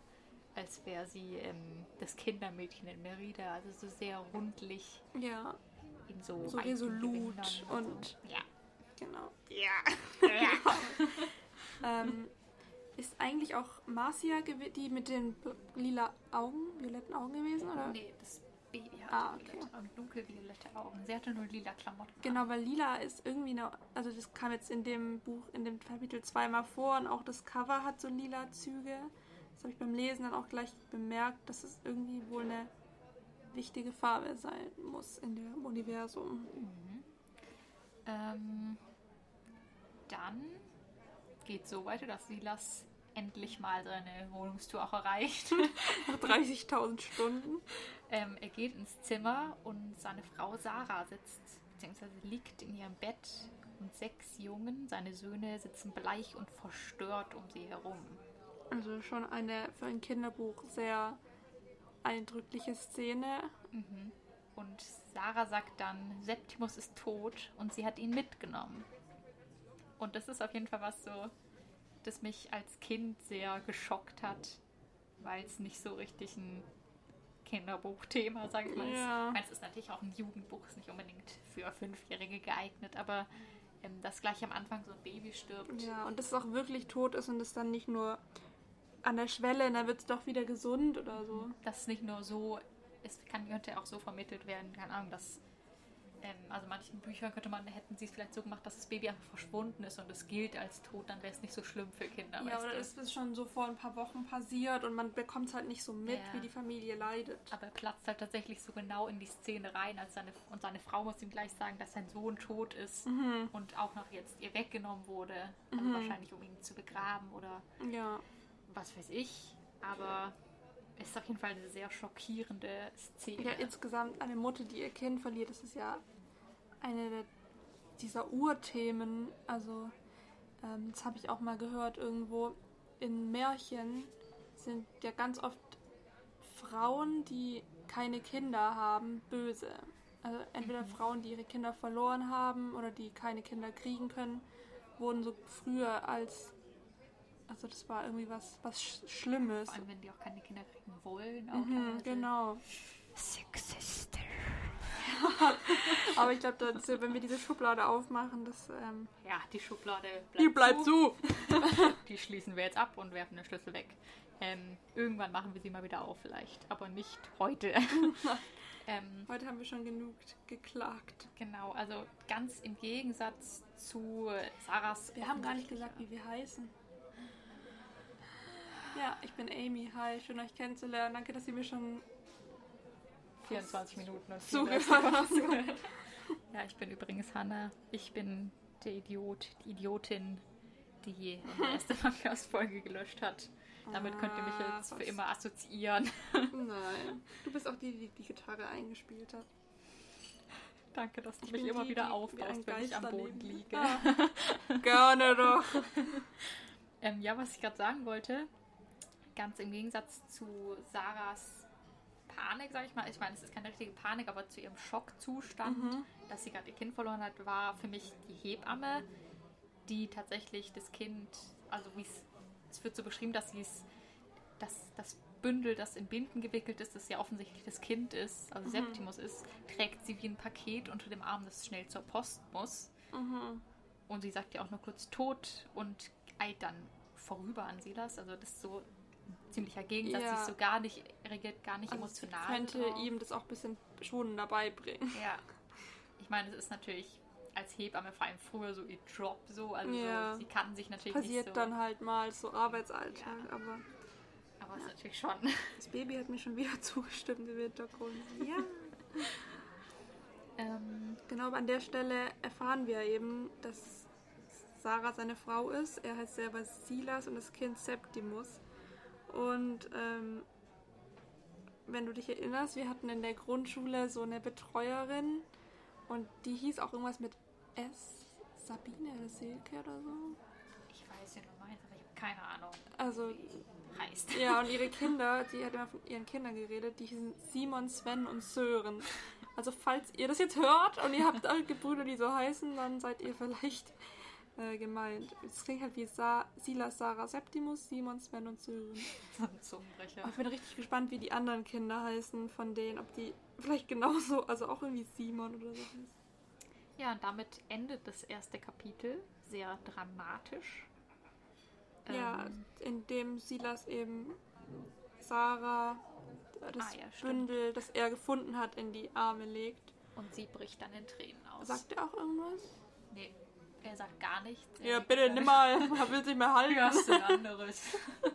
als wäre sie ähm, das Kindermädchen in Merida. Also so sehr rundlich Ja, in so, So resolut Gewändern und- so. Ja. *laughs* genau. Ja. Ähm, ist eigentlich auch Marcia die mit den lila Augen, violetten Augen gewesen, oder? nee, das Baby hatte Ah, okay. violette und dunkelviolette Augen. Sie hatte nur lila Klamotten. Genau, weil lila ist irgendwie eine, also das kam jetzt in dem Buch, in dem Kapitel zweimal vor und auch das Cover hat so lila Züge. Das habe ich beim Lesen dann auch gleich bemerkt, dass es irgendwie wohl eine wichtige Farbe sein muss in dem Universum. Ähm, dann geht so weiter, dass Silas endlich mal seine Wohnungstour auch erreicht. *laughs* Nach 30.000 Stunden. ähm, er geht ins Zimmer und seine Frau Sarah sitzt, beziehungsweise liegt in ihrem Bett und sechs Jungen, seine Söhne, sitzen bleich und verstört um sie herum. Also schon eine für ein Kinderbuch sehr eindrückliche Szene. Mhm. Und Sarah sagt dann, Septimus ist tot und sie hat ihn mitgenommen. Und das ist auf jeden Fall was so, das mich als Kind sehr geschockt hat, weil es nicht so richtig ein Kinderbuchthema, sag ich mal, ist. Ja. Ich meine, es ist natürlich auch ein Jugendbuch, ist nicht unbedingt für Fünfjährige geeignet, aber ähm, dass gleich am Anfang so ein Baby stirbt. Ja, und dass es auch wirklich tot ist und es dann nicht nur an der Schwelle, und dann wird es doch wieder gesund oder so. dass es nicht nur so, es kann, könnte auch so vermittelt werden, keine Ahnung, dass, ähm, also manchen Büchern könnte man, hätten sie es vielleicht so gemacht, dass das Baby einfach verschwunden ist und es gilt als tot, dann wäre es nicht so schlimm für Kinder. Ja, oder du? ist es schon so vor ein paar Wochen passiert und man bekommt es halt nicht so mit, Ja. wie die Familie leidet. Aber er platzt halt tatsächlich so genau in die Szene rein, als seine, und seine Frau muss ihm gleich sagen, dass sein Sohn tot ist Mhm. und auch noch jetzt ihr weggenommen wurde, also wahrscheinlich um ihn zu begraben oder Ja. Was weiß ich, aber es ist auf jeden Fall eine sehr schockierende Szene. Ja, insgesamt eine Mutter, die ihr Kind verliert, das ist ja eine dieser Urthemen. Also, ähm, das habe ich auch mal gehört irgendwo. In Märchen sind ja ganz oft Frauen, die keine Kinder haben, böse. Also entweder Frauen, die ihre Kinder verloren haben oder die keine Kinder kriegen können, wurden so früher als also das war irgendwie was was Sch Schlimmes. Vor allem, wenn die auch keine Kinder kriegen wollen. Auch Mhm, genau. Sexister. *laughs* Aber ich glaube, wenn wir diese Schublade aufmachen, das ähm, Ja, die Schublade bleibt, die bleibt zu. *laughs* Die schließen wir jetzt ab und werfen den Schlüssel weg. Ähm, irgendwann machen wir sie mal wieder auf, vielleicht. Aber nicht heute. *laughs* ähm, Heute haben wir schon genug geklagt. genau, also ganz im Gegensatz zu Sarahs. Wir haben gar nicht gesagt, wie wir heißen. Ja, ich bin Amy. Hi, schön euch kennenzulernen. Danke, dass ihr mir schon 24 Minuten und Zugehört 34 Sekunden zugehört. Ja, ich bin übrigens Hanna. Ich bin der Idiot, die Idiotin, die die erste *laughs* Podcast-Folge gelöscht hat. Damit könnt ihr mich Ah, jetzt für immer assoziieren. Nein. Du bist auch die, die die Gitarre eingespielt hat. Danke, dass du Ich mich immer die, wieder aufbaust, wenn ich am Boden liege. Ah, gerne doch. *laughs* Ähm, ja, was ich gerade sagen wollte, ganz im Gegensatz zu Sarahs Panik, sag ich mal, ich meine, es ist keine richtige Panik, aber zu ihrem Schockzustand, Mhm. dass sie gerade ihr Kind verloren hat, war für mich die Hebamme, die tatsächlich das Kind, also wie es, es wird so beschrieben, dass sie es, dass das Bündel, das in Binden gewickelt ist, das ja offensichtlich das Kind ist, also Septimus ist, trägt sie wie ein Paket unter dem Arm, das schnell zur Post muss. Mhm. Und sie sagt ja auch nur kurz tot und eilt dann vorüber an Silas. Also das ist so ziemlicher Gegensatz. Ja. Sie ist so gar nicht, reagiert gar nicht Also emotional. könnte drauf. ihm das auch ein bisschen schon dabei bringen. Ja. Ich meine, es ist natürlich als Hebamme vor allem früher so ihr Job so. Also Ja. so, sie kann sich natürlich Passiert nicht so. dann halt mal so Arbeitsalltag, Ja. aber aber es ist natürlich schon. *laughs* das Baby hat mir schon wieder *laughs* zugestimmt im Hintergrund. Ja. *laughs* ähm, Genau, aber an der Stelle erfahren wir eben, dass Sarah seine Frau ist. Er heißt selber Silas und das Kind Septimus. Und ähm, wenn du dich erinnerst, wir hatten in der Grundschule so eine Betreuerin und die hieß auch irgendwas mit S. Sabine oder Silke oder so. ich weiß, wie du meinst, aber ich habe keine Ahnung, Also, heißt. ja, und ihre Kinder, die hat immer von ihren Kindern geredet, die hießen Simon, Sven und Sören. Also, falls ihr das jetzt hört und ihr habt alle Gebrüder, die so heißen, dann seid ihr vielleicht äh, gemeint. Es klingt halt wie Sa Silas, Sarah, Septimus, Simon, Sven und Sören. Zungenbrecher. Aber ich bin richtig gespannt, wie die anderen Kinder heißen von denen, ob die vielleicht genauso, also auch irgendwie Simon oder so heißen. Ja, und damit endet das erste Kapitel. Sehr dramatisch. Ja, Ähm, in dem Silas eben Sarah das Ah, ja. Bündel, das er gefunden hat, in die Arme legt. Und sie bricht dann in Tränen aus. Sagt er auch irgendwas? nee, er sagt gar nichts. Ja, bitte nimm mal, er will sich mehr halten. Du hast ein anderes. *laughs*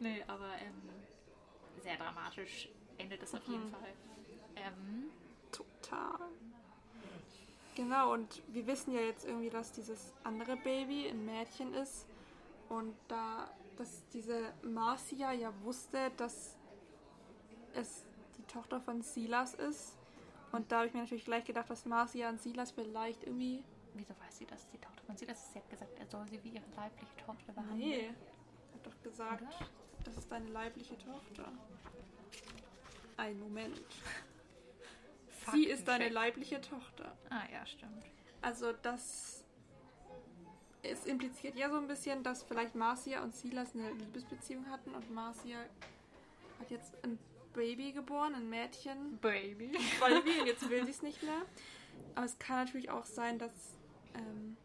nee, aber ähm, sehr dramatisch endet es auf jeden Mhm. Fall. Ähm, Total. Genau, und wir wissen ja jetzt irgendwie, dass dieses andere Baby ein Mädchen ist. Und da, dass diese Marcia ja wusste, dass es die Tochter von Silas ist. Und da habe ich mir natürlich gleich gedacht, dass Marcia und Silas vielleicht irgendwie. wieso weiß sie, dass die Tochter von sie das ist? Sie hat gesagt, er soll sie wie ihre leibliche Tochter behandeln. Nee. Er hat doch gesagt, Oder? das ist deine leibliche Tochter. Ein Moment. Sie ist deine leibliche Tochter. Ah, ja, stimmt. Also das es impliziert ja so ein bisschen, dass vielleicht Marcia und Silas eine Liebesbeziehung hatten und Marcia hat jetzt ein Baby geboren, ein Mädchen, Baby. Baby *laughs* und jetzt will sie es nicht mehr. Aber es kann natürlich auch sein, dass ähm,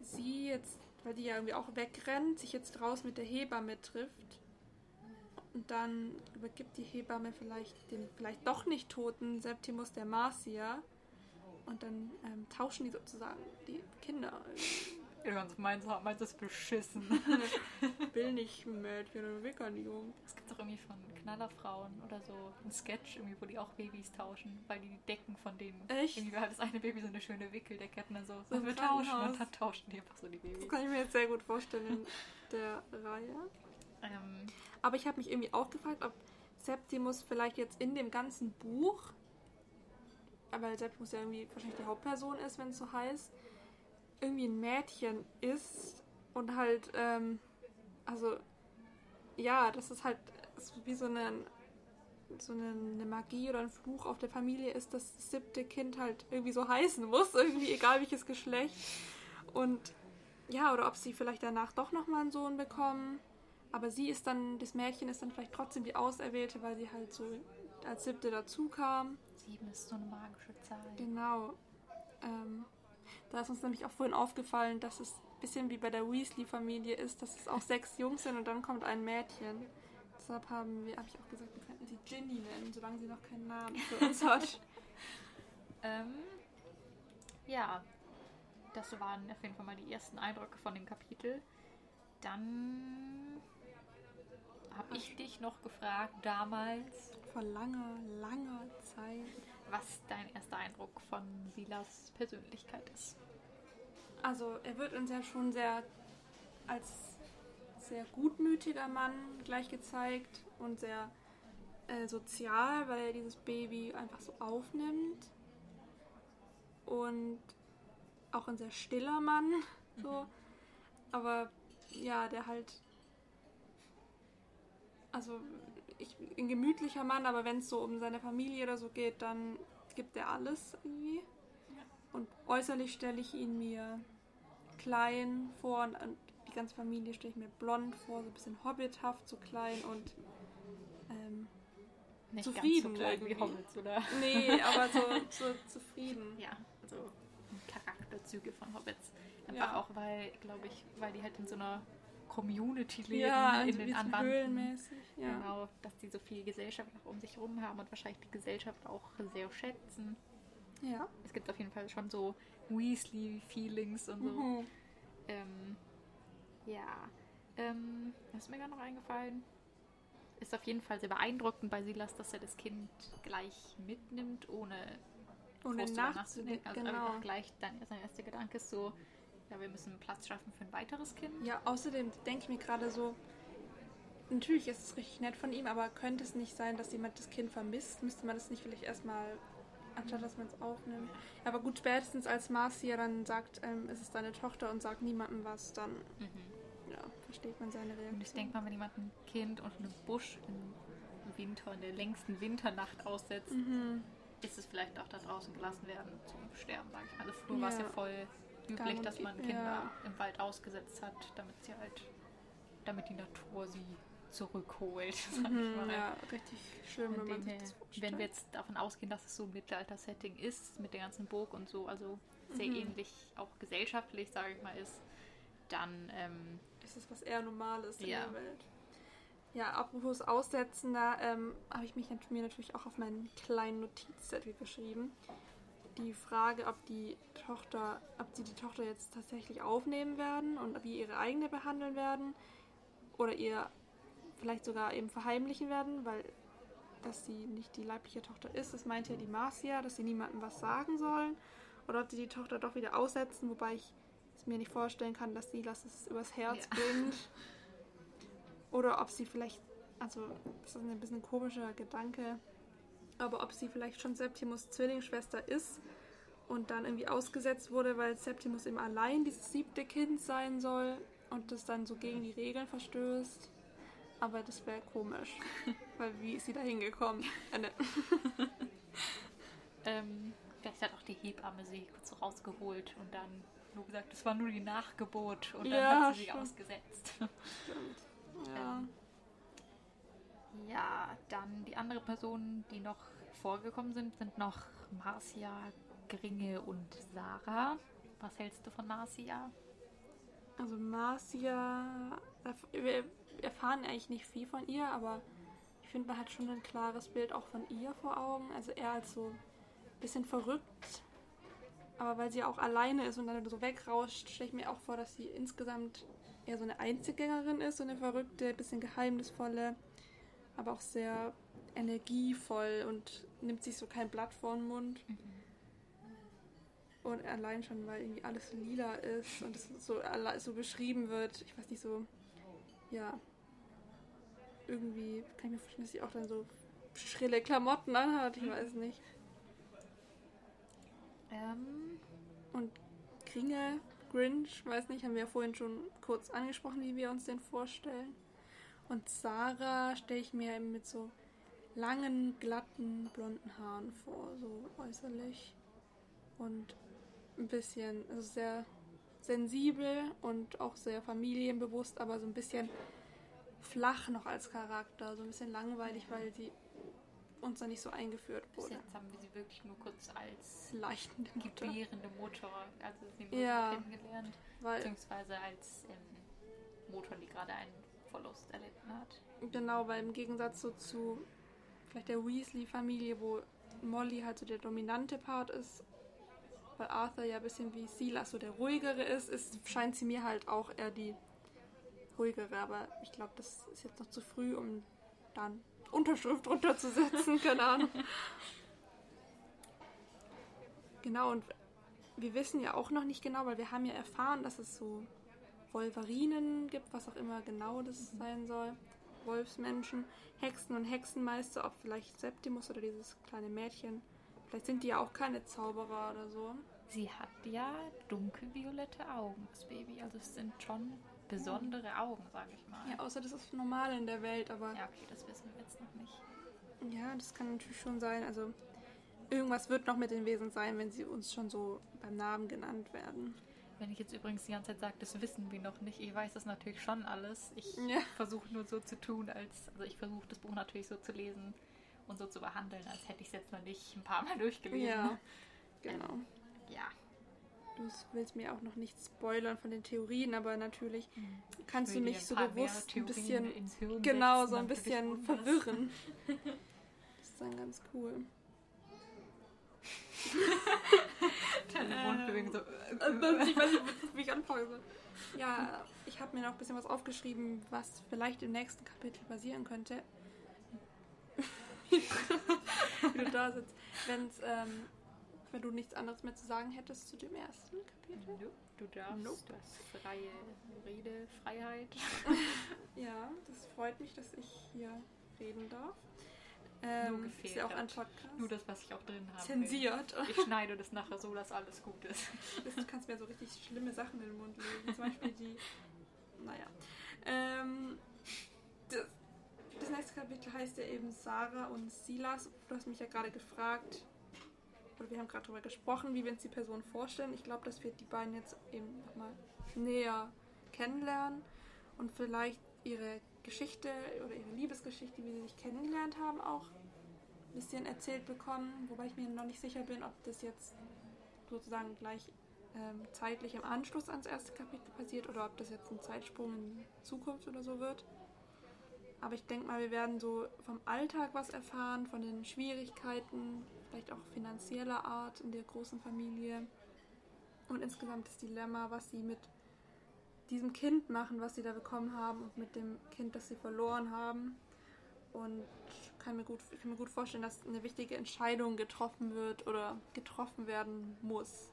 sie jetzt, weil die ja irgendwie auch wegrennt, sich jetzt raus mit der Hebamme trifft. Und dann übergibt die Hebamme vielleicht den vielleicht doch nicht toten Septimus der Marcia. Und dann ähm, tauschen die sozusagen die Kinder. Meinst du, meinst du das beschissen? *laughs* will nicht Mädchen oder Wickernjung. Es gibt doch irgendwie von Knallerfrauen oder so ein Sketch, irgendwie, wo die auch Babys tauschen, weil die die Decken von denen. Echt? Irgendwie hat das eine Baby so eine schöne Wickeldecke und dann so, So wir tauschen und dann tauschen die einfach so die Babys. Das kann ich mir jetzt sehr gut vorstellen in der Reihe. Ähm, Aber ich habe mich irgendwie auch gefragt, ob Septimus vielleicht jetzt in dem ganzen Buch, weil Septimus ja irgendwie wahrscheinlich die Hauptperson ist, wenn es so heißt, irgendwie ein Mädchen ist und halt, ähm, also, ja, das ist halt wie so eine, so eine, eine Magie oder ein Fluch auf der Familie ist, dass das siebte Kind halt irgendwie so heißen muss, *laughs* irgendwie egal welches Geschlecht. Und ja, oder ob sie vielleicht danach doch nochmal einen Sohn bekommen. Aber sie ist dann, das Mädchen ist dann vielleicht trotzdem die Auserwählte, weil sie halt so als siebte dazu kam. sieben ist so eine magische Zahl. Genau. Ähm, da ist uns nämlich auch vorhin aufgefallen, dass es ein bisschen wie bei der Weasley-Familie ist, dass es auch sechs Jungs sind und dann kommt ein Mädchen. Deshalb haben wir, habe ich auch gesagt, wir könnten sie Ginny nennen, solange sie noch keinen Namen für uns *laughs* hat. Ähm, ja, das waren auf jeden Fall mal die ersten Eindrücke von dem Kapitel. Dann habe ich dich noch gefragt damals, Vor langer, langer Zeit. Was dein erster Eindruck von Silas Persönlichkeit ist. Also er wird uns ja schon sehr als sehr gutmütiger Mann gleich gezeigt und sehr äh, sozial, weil er dieses Baby einfach so aufnimmt. Und auch ein sehr stiller Mann. *laughs* So. Aber ja, der halt. Also ich, ein gemütlicher Mann, aber wenn es so um seine Familie oder so geht, dann gibt er alles irgendwie. Und äußerlich stelle ich ihn mir klein vor und, und die ganze Familie stelle ich mir blond vor, so ein bisschen hobbithaft, so klein und ähm, Nicht Zufrieden ganz so klein wie irgendwie. Hobbits, oder? nee, aber so, *laughs* so zufrieden. Ja, also Charakterzüge von Hobbits. Einfach Ja. auch, weil, glaube ich, weil die halt in so einer Community leben, Ja, in in den höhlenmäßig. Ja. Genau, dass die so viel Gesellschaft auch um sich herum haben und wahrscheinlich die Gesellschaft auch sehr schätzen. ja. Es gibt auf jeden Fall schon so Weasley-Feelings und so. Mhm. Ähm, ja. Ähm, was ist mir gerade noch eingefallen? Ist auf jeden Fall sehr beeindruckend bei Silas, dass er das Kind gleich mitnimmt, ohne Ohne nachzudenken. Also Genau. einfach gleich dann sein erster Gedanke ist so, ja, wir müssen Platz schaffen für ein weiteres Kind. Ja, außerdem denke ich mir gerade so, natürlich ist es richtig nett von ihm, aber könnte es nicht sein, dass jemand das Kind vermisst? Müsste man das nicht vielleicht erstmal, anstatt dass man es aufnimmt? Aber gut, spätestens als Marcia dann sagt, ähm, es ist deine Tochter und sagt niemandem was, dann Mhm. ja, versteht man seine Reaktion. Und ich denke mal, wenn jemand ein Kind unter einem Busch im Winter, in der längsten Winternacht aussetzt, Mhm. ist es vielleicht auch da draußen gelassen werden zum Sterben, sage ich mal. Also früher war es ja Ja. voll üblich, dass man Kinder ja. im Wald ausgesetzt hat, damit sie halt, damit die Natur sie zurückholt, *laughs* sag ich Mhm, mal. ja, richtig schlimm, Von wenn man sich das vorstellt. wenn wir jetzt davon ausgehen, dass es so ein Mittelalter-Setting ist, mit der ganzen Burg und so, also sehr Mhm. ähnlich auch gesellschaftlich, sage ich mal, ist, dann ähm, ist es was eher Normales in Ja. der Welt. Ja, apropos Aussetzen, da ähm, habe ich mich mir natürlich auch auf meinen kleinen Notizzettel geschrieben. Die Frage, ob die Tochter, ob sie die Tochter jetzt tatsächlich aufnehmen werden und wie ihre eigene behandeln werden oder ihr vielleicht sogar eben verheimlichen werden, weil dass sie nicht die leibliche Tochter ist. Das meint ja die Marcia, dass sie niemandem was sagen sollen. Oder ob sie die Tochter doch wieder aussetzen, wobei ich es mir nicht vorstellen kann, dass sie das übers Herz Ja. bringt. *laughs* Oder ob sie vielleicht, also das ist ein bisschen ein komischer Gedanke, aber ob sie vielleicht schon Septimus Zwillingsschwester ist und dann irgendwie ausgesetzt wurde, weil Septimus eben allein dieses siebte Kind sein soll und das dann so gegen die Regeln verstößt. Aber das wäre komisch, *laughs* weil wie ist sie da hingekommen? *laughs* Ähm, vielleicht hat auch die Hebamme sie kurz rausgeholt und dann nur gesagt, das war nur die Nachgeburt und dann Ja, hat sie sie stimmt. ausgesetzt. Stimmt. *laughs* Ja. Ähm, Ja, dann die anderen Personen, die noch vorgekommen sind, sind noch Marcia, Gringe und Sarah. Was hältst du von Marcia? Also Marcia, wir erfahren eigentlich nicht viel von ihr, aber ich finde, man hat schon ein klares Bild auch von ihr vor Augen. Also eher als so ein bisschen verrückt. Aber weil sie auch alleine ist und dann so wegrauscht, stelle ich mir auch vor, dass sie insgesamt eher so eine Einzelgängerin ist, so eine verrückte, bisschen geheimnisvolle, aber auch sehr energievoll und nimmt sich so kein Blatt vor den Mund. Und allein schon, weil irgendwie alles lila ist und es so, so beschrieben wird. Ich weiß nicht, so, ja. Irgendwie kann ich mir vorstellen, dass sie auch dann so schrille Klamotten anhat. Ich weiß nicht. Ähm, Und Kringe, Grinch, weiß nicht, haben wir ja vorhin schon kurz angesprochen, wie wir uns den vorstellen. Und Sarah stelle ich mir eben mit so langen, glatten, blonden Haaren vor, so äußerlich. Und ein bisschen, also sehr sensibel und auch sehr familienbewusst, aber so ein bisschen flach noch als Charakter, so ein bisschen langweilig, weil sie uns da nicht so eingeführt bis wurde. jetzt haben wir sie wirklich nur kurz als Leichtende Mutter. gebärende Mutter, also sie Ja. kennengelernt, beziehungsweise als ähm, Mutter, die gerade einen Verlust erlitten hat. Genau, weil im Gegensatz so zu vielleicht der Weasley-Familie, wo Molly halt so der dominante Part ist, weil Arthur ja ein bisschen wie Silas so der ruhigere ist, ist scheint sie mir halt auch eher die ruhigere. Aber ich glaube, das ist jetzt noch zu früh, um dann Unterschrift drunter zu setzen, *laughs* keine Ahnung. Genau, und wir wissen ja auch noch nicht genau, weil wir haben ja erfahren, dass es so Wolverinen gibt, was auch immer genau das sein soll. Wolfsmenschen, Hexen und Hexenmeister, ob vielleicht Septimus oder dieses kleine Mädchen. Vielleicht sind die ja auch keine Zauberer oder so. Sie hat ja dunkelviolette Augen, das Baby. Also es sind schon besondere Augen, sage ich mal. Ja, außer das ist normal in der Welt, aber Ja, okay, das wissen wir jetzt noch nicht. ja, das kann natürlich schon sein. Also irgendwas wird noch mit den Wesen sein, wenn sie uns schon so beim Namen genannt werden. Wenn ich jetzt übrigens die ganze Zeit sage, das wissen wir noch nicht, ich weiß das natürlich schon alles. Ich Ja. versuche nur so zu tun, als, also ich versuche das Buch natürlich so zu lesen und so zu behandeln, als hätte ich es jetzt noch nicht ein paar Mal durchgelesen. Ja, *laughs* genau. Ja. Du willst mir auch noch nicht spoilern von den Theorien, aber natürlich kannst Ich will du mich so bewusst ein bisschen genau so ein bisschen verwirren. *laughs* Das ist dann ganz cool. *laughs* Deine Mundbewegung so. Äh, ich weiß nicht, wie ich anfangen soll. Ja, ich habe mir noch ein bisschen was aufgeschrieben, was vielleicht im nächsten Kapitel passieren könnte. wie du da sitzt. Wenn's, ähm, wenn du nichts anderes mehr zu sagen hättest zu dem ersten Kapitel. Nope, Du darfst, Nope. du hast freie Redefreiheit. *laughs* Ja, das freut mich, dass ich hier reden darf. Ähm, gefehlt ist ja auch ein hat. Podcast. Nur das, was ich auch drin habe. Zensiert. Ich *laughs* schneide das nachher so, dass alles gut ist. Du kannst mir so richtig schlimme Sachen in den Mund legen. Zum Beispiel die. Naja. Ähm, das, das nächste Kapitel heißt ja eben Sarah und Silas. Du hast mich ja gerade gefragt, oder wir haben gerade darüber gesprochen, wie wir uns die Person vorstellen. Ich glaube, dass wir die beiden jetzt eben nochmal näher kennenlernen und vielleicht ihre Geschichte oder ihre Liebesgeschichte, wie sie sich kennengelernt haben, auch ein bisschen erzählt bekommen. Wobei ich mir noch nicht sicher bin, ob das jetzt sozusagen gleich ähm, zeitlich im Anschluss ans erste Kapitel passiert oder ob das jetzt ein Zeitsprung in Zukunft oder so wird. Aber ich denke mal, wir werden so vom Alltag was erfahren, von den Schwierigkeiten, vielleicht auch finanzieller Art in der großen Familie und insgesamt das Dilemma, was sie mit diesem Kind machen, was sie da bekommen haben und mit dem Kind, das sie verloren haben. Und kann mir gut, ich kann mir gut vorstellen, dass eine wichtige Entscheidung getroffen wird oder getroffen werden muss.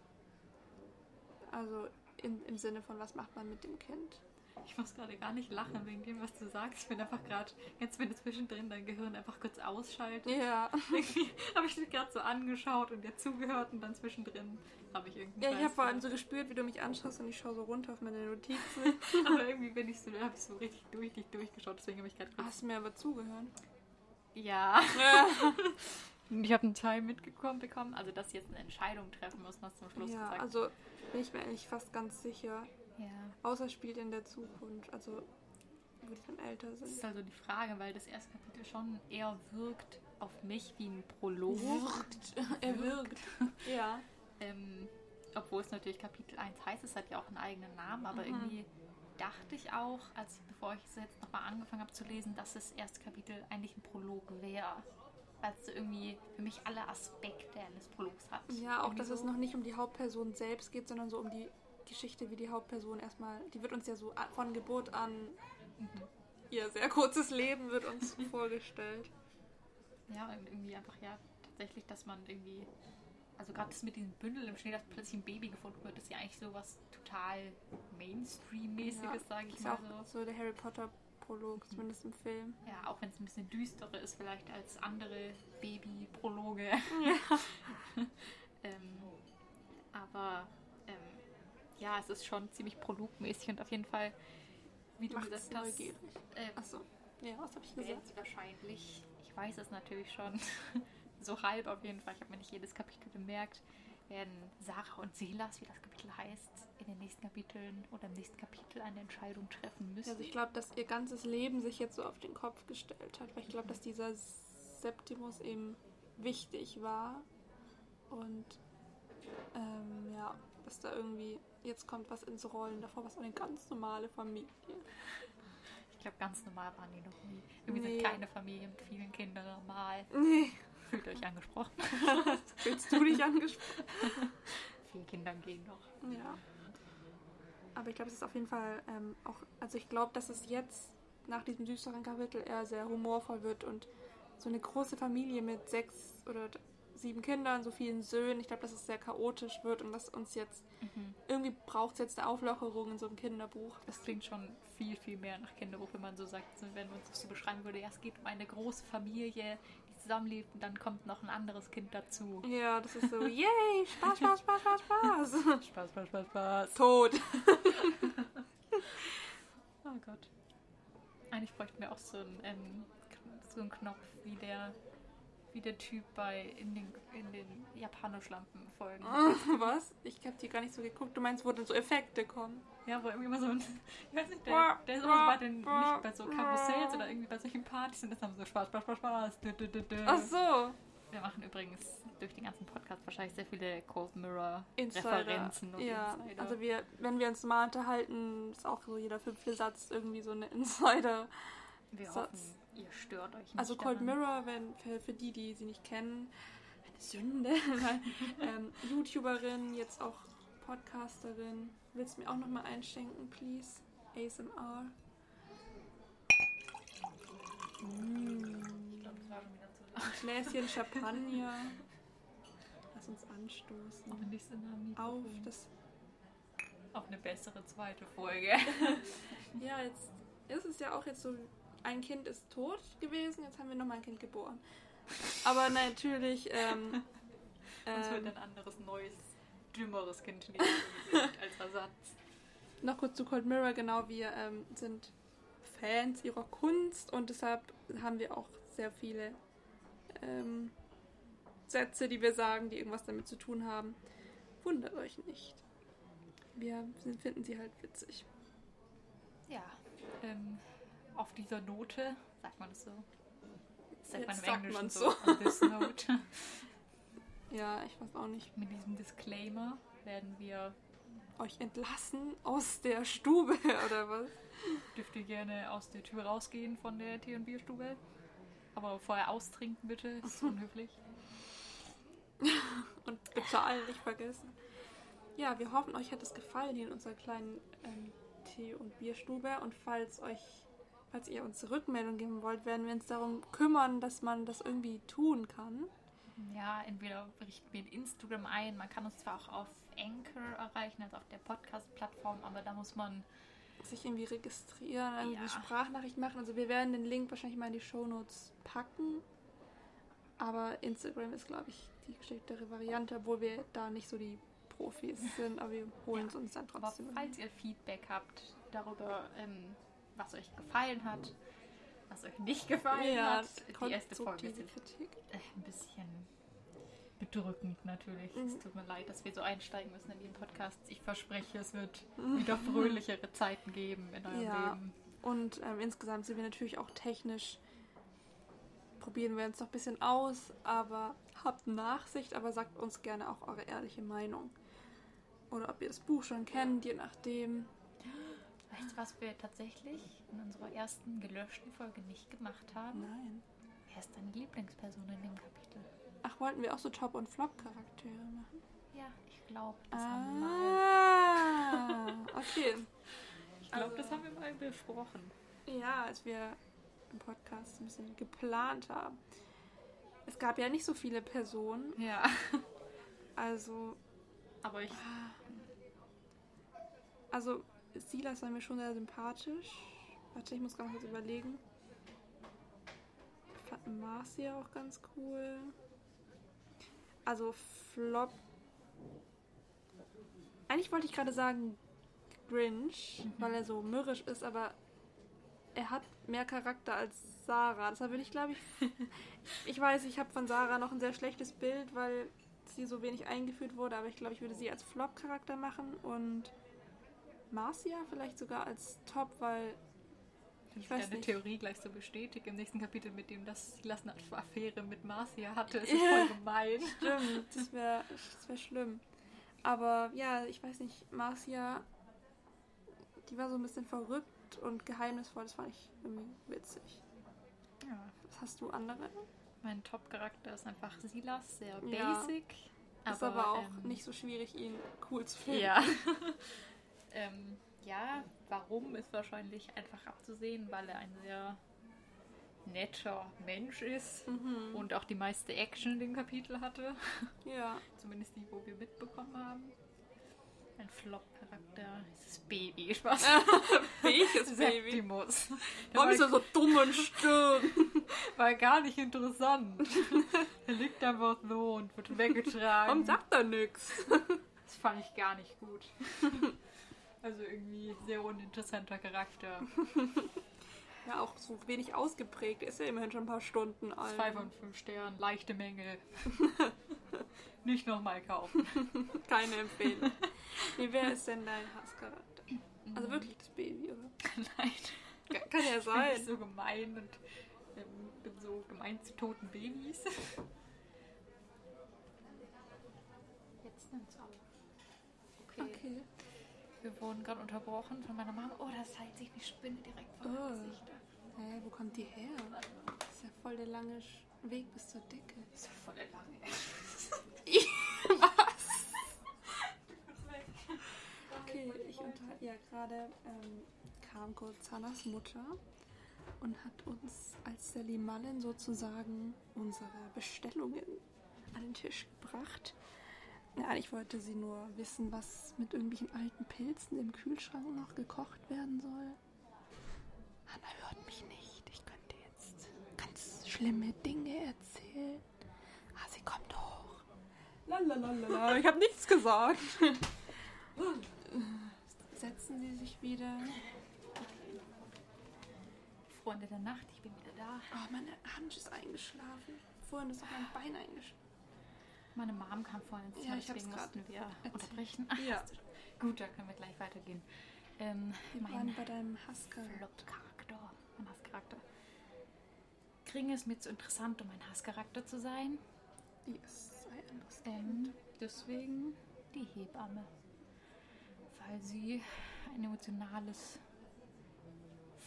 Also im, im Sinne von, was macht man mit dem Kind? Ich muss gerade gar nicht lachen wegen dem, was du sagst. Ich bin einfach gerade, jetzt wenn du zwischendrin dein Gehirn einfach kurz ausschaltet. Ja. *laughs* Irgendwie habe ich dich gerade so angeschaut und dir zugehört und dann zwischendrin habe ich irgendwie. Ja, ich habe vor allem so gespürt, wie du mich anschaust und ich schaue so runter auf meine Notizen. *laughs* Aber irgendwie bin ich so, habe ich so richtig durch dich durchgeschaut. Deswegen habe ich gerade. Hast du mir aber zugehört? Ja. *laughs* Ich habe einen Teil mitgekommen bekommen, also dass sie jetzt eine Entscheidung treffen hast du zum Schluss ja, gesagt. also bin ich mir eigentlich fast ganz sicher. Ja. Außer es spielt in der Zukunft, also wo die dann älter Das ist sind. also die Frage, weil das erste Kapitel schon eher wirkt auf mich wie ein Prolog. *laughs* Er wirkt. Ja. Ähm, obwohl es natürlich Kapitel 1 heißt, es hat ja auch einen eigenen Namen, aber Mhm. irgendwie dachte ich auch, als bevor ich es jetzt nochmal angefangen habe zu lesen, dass das erste Kapitel eigentlich ein Prolog wäre. Weil es irgendwie für mich alle Aspekte eines Prologs hat. Ja, auch Irgendwie dass es so. noch nicht um die Hauptperson selbst geht, sondern so um die Geschichte, wie die Hauptperson erstmal, die wird uns ja so von Geburt an, Mhm. ihr sehr kurzes Leben wird uns *laughs* vorgestellt. Ja, und irgendwie einfach, ja, tatsächlich, dass man irgendwie. Also gerade das mit diesem Bündel im Schnee, dass plötzlich ein Baby gefunden wird, ist ja eigentlich so was total Mainstream-mäßiges, sage ich mal so. so der Harry Potter Prolog, zumindest im Film. Ja, auch wenn es ein bisschen düsterer ist vielleicht als andere Baby-Prologe. *laughs* ähm, aber ja, es ist schon ziemlich prologmäßig und auf jeden Fall, wie du Macht's gesagt hast, neugierig. äh, Achso. Ja, was habe ich gesagt? wahrscheinlich, ich weiß es natürlich schon, *laughs* so halb auf jeden Fall, ich habe mir nicht jedes Kapitel bemerkt, werden Sarah und Silas, wie das Kapitel heißt, in den nächsten Kapiteln oder im nächsten Kapitel eine Entscheidung treffen müssen. Also ich glaube, dass ihr ganzes Leben sich jetzt so auf den Kopf gestellt hat, weil ich glaube, dass dieser Septimus eben wichtig war und ähm, ja, dass da irgendwie jetzt kommt was ins Rollen. Davor war es eine ganz normale Familie. Ich glaube, ganz normal waren die noch nie. Irgendwie Nee. sind keine Familien mit vielen Kindern normal. Nee, Fühlt euch angesprochen. *laughs* willst du dich angesprochen? *laughs* Vielen Kindern gehen noch. Ja. Aber ich glaube, es ist auf jeden Fall ähm, auch, also ich glaube, dass es jetzt nach diesem düsteren Kapitel eher sehr humorvoll wird und so eine große Familie mit sechs oder sieben Kindern, so vielen Söhnen. Ich glaube, dass es sehr chaotisch wird und dass uns jetzt Mhm. irgendwie braucht es jetzt eine Auflockerung in so einem Kinderbuch. Das klingt schon viel, viel mehr nach Kinderbuch, wenn man so sagt, wenn man es so beschreiben würde, ja, es geht um eine große Familie, die zusammenlebt und dann kommt noch ein anderes Kind dazu. Ja, das ist so, yay, Spaß, Spaß, Spaß, Spaß, Spaß. *laughs* Spaß, Spaß, Spaß, Spaß. Tot. *laughs* Oh Gott. Eigentlich bräuchten wir auch so einen, ähm, so einen Knopf wie der, wie der Typ bei in den, in den Japanoschlampen-Folgen. *laughs* Was? Ich habe die gar nicht so geguckt. Du meinst, wo dann so Effekte kommen? Ja, wo irgendwie immer so ein, *laughs* ich weiß nicht, der, der ist immer bei den, nicht bei so Karussells oder irgendwie bei solchen Partys und das haben so Spaß, Spaß, Spaß, Spaß. Dü, dü, dü. Ach so. Wir machen übrigens durch den ganzen Podcast wahrscheinlich sehr viele Cold Mirror Insider. Referenzen und ja, Insider. also wir, wenn wir uns mal unterhalten, ist auch so jeder fünfte Satz irgendwie so eine Insider. wir Satz. hoffen, ihr stört euch nicht. Also Cold daran. Mirror, wenn, für, für die, die sie nicht kennen, eine Sünde. *laughs* Nein, ähm, YouTuberin, jetzt auch Podcasterin. Willst du mir auch nochmal einschenken, please? ASMR. Mm. Ich glaube, das war schon wieder zu lang. Gläschen Champagner. Lass uns anstoßen. Auch nicht so nah am Auf das. Auf eine bessere zweite Folge. *laughs* Ja, jetzt ist es ja auch jetzt so, ein Kind ist tot gewesen, jetzt haben wir nochmal ein Kind geboren. Aber natürlich, ähm, *laughs* Uns wird ähm, ein anderes, neues, dümmeres Kind gesetzt als Ersatz. noch kurz zu Cold Mirror, genau, wir ähm, sind Fans ihrer Kunst und deshalb haben wir auch sehr viele ähm, Sätze, die wir sagen, die irgendwas damit zu tun haben. Wundert euch nicht. Wir finden sie halt witzig. Ja. Ähm, auf dieser Note, sagt man das so? Sagt man Jetzt im sagt Englischen man's so. so. On this *laughs* note. Ja, ich weiß auch nicht. Mit diesem Disclaimer werden wir, Euch entlassen aus der Stube *laughs* oder was? dürft ihr gerne aus der Tür rausgehen von der Tee- und Bierstube. Aber vorher austrinken bitte, ist unhöflich. *laughs* Und bezahlen nicht vergessen. Ja, wir hoffen, euch hat es gefallen hier in unserer kleinen ähm, Tee- und Bierstube. Und falls euch, falls ihr uns Rückmeldung geben wollt, werden wir uns darum kümmern, dass man das irgendwie tun kann. Ja, entweder richten wir in Instagram ein. Man kann uns zwar auch auf Anchor erreichen, also auf der Podcast-Plattform, aber da muss man Sich irgendwie registrieren, irgendwie Ja. Sprachnachricht machen. Also wir werden den Link wahrscheinlich mal in die Shownotes packen. Aber Instagram ist, glaube ich, die geschicktere Variante, obwohl wir da nicht so die Profis sind, aber wir holen es uns dann Aber trotzdem. falls ihr Feedback habt darüber, ähm, was euch gefallen hat, was euch nicht gefallen ja, hat, die erste Folge ist äh, ein bisschen bedrückend natürlich. Es Mhm. tut mir leid, dass wir so einsteigen müssen in den Podcast. Ich verspreche, es wird wieder fröhlichere Zeiten geben in eurem Ja. Leben. Und ähm, insgesamt sind wir natürlich auch technisch, probieren wir uns noch ein bisschen aus, aber habt Nachsicht, aber sagt uns gerne auch eure ehrliche Meinung. Oder ob ihr das Buch schon kennt, je nachdem. Weißt du, was wir tatsächlich in unserer ersten gelöschten Folge nicht gemacht haben? Nein. Wer ist deine Lieblingsperson in dem Kapitel? Ach, wollten wir auch so Top- und Flop-Charaktere machen? Ja, ich glaube, das haben wir mal. Ah, *laughs* okay. Ich glaube, also- das haben wir mal besprochen. Ja, als wir im Podcast ein bisschen geplant haben. Es gab ja nicht so viele Personen, Ja. also Aber ich Also, Silas war mir schon sehr sympathisch. Warte, ich muss ganz kurz überlegen. Ich fand Marcia auch ganz cool. Also, Flop. Eigentlich wollte ich gerade sagen Grinch, weil er so mürrisch ist, aber er hat mehr Charakter als Sarah. Deshalb würde ich, glaube ich. *laughs* ich weiß, ich habe von Sarah noch ein sehr schlechtes Bild, weil sie so wenig eingeführt wurde, aber ich glaube, ich würde sie als Flop-Charakter machen und Marcia vielleicht sogar als Top, weil Ich weiß deine nicht. Theorie gleich so bestätigt im nächsten Kapitel, mit dem das Silas eine Affäre mit Marcia hatte. ist Ja. voll gemein. stimmt, das wäre das wär schlimm. Aber ja, ich weiß nicht, Marcia, die war so ein bisschen verrückt und geheimnisvoll, das fand ich irgendwie witzig. Ja. Was hast du andere? Mein Top-Charakter ist einfach Silas, sehr Ja. basic. ist aber auch ähm, nicht so schwierig, ihn cool zu finden. Ja. *laughs* ähm, ja, warum ist wahrscheinlich einfach abzusehen, weil er ein sehr netter Mensch ist Mhm. und auch die meiste Action in dem Kapitel hatte. *laughs* Ja. Zumindest die, wo wir mitbekommen haben. Ein Flop-Charakter. Dieses Baby. Spaß. *laughs* Welches *laughs* Baby? Septimus. Der Warum war, ist er so dumm und stirn? war gar nicht interessant. er liegt einfach so und wird Warum weggetragen. sagt er nix? Das fand ich gar nicht gut. Also irgendwie sehr uninteressanter Charakter. *laughs* Ja, auch so wenig ausgeprägt. Ist ja immerhin schon ein paar Stunden alt. Zwei von fünf Sternen, leichte Menge. *laughs* Nicht nochmal kaufen. *laughs* Keine Empfehlung. nee, wer ist denn dein Hasscharakter? Also wirklich das Baby, oder? Nein. Ka- Kann ja Ich bin sein. so gemein und ähm, bin so gemein zu toten Babys. Jetzt nimmt's auf. Okay. Okay. Wir wurden gerade unterbrochen von meiner Mama. Oh, das heilt sich eine Spinne direkt vor Oh. meinem Gesicht. Hä, wo kommt die her? Das ist ja voll der lange Weg bis zur Decke. Das ist ja voll lange. *laughs* Okay, ich unterhalte ja gerade ähm, kam Zanas Mutter und hat uns als Sally Mullen sozusagen unsere Bestellungen an den Tisch gebracht. Ja, ich wollte sie nur wissen, was mit irgendwelchen alten Pilzen im Kühlschrank noch gekocht werden soll. Hanna hört mich nicht. Ich könnte jetzt ganz schlimme Dinge erzählen. Ah, sie kommt hoch. Lalalala, ich habe nichts gesagt. Setzen Sie sich wieder. Freunde der Nacht, ich bin wieder da. Oh, meine Hand ist eingeschlafen. Vorhin ist auch mein Bein eingeschlafen. Meine Mom kam vorhin ins Ja, Zimmer, hab's deswegen mussten wir erzählt. unterbrechen. Ach, Ja. Gut, da können wir gleich weitergehen. Ähm, Wir mein bei deinem Hasscharakter. Flop-Charakter, mein Hasscharakter. Kring ist mir zu interessant, um ein Hasscharakter zu sein. Yes, I understand. Ähm, deswegen die Hebamme. Weil sie ein emotionales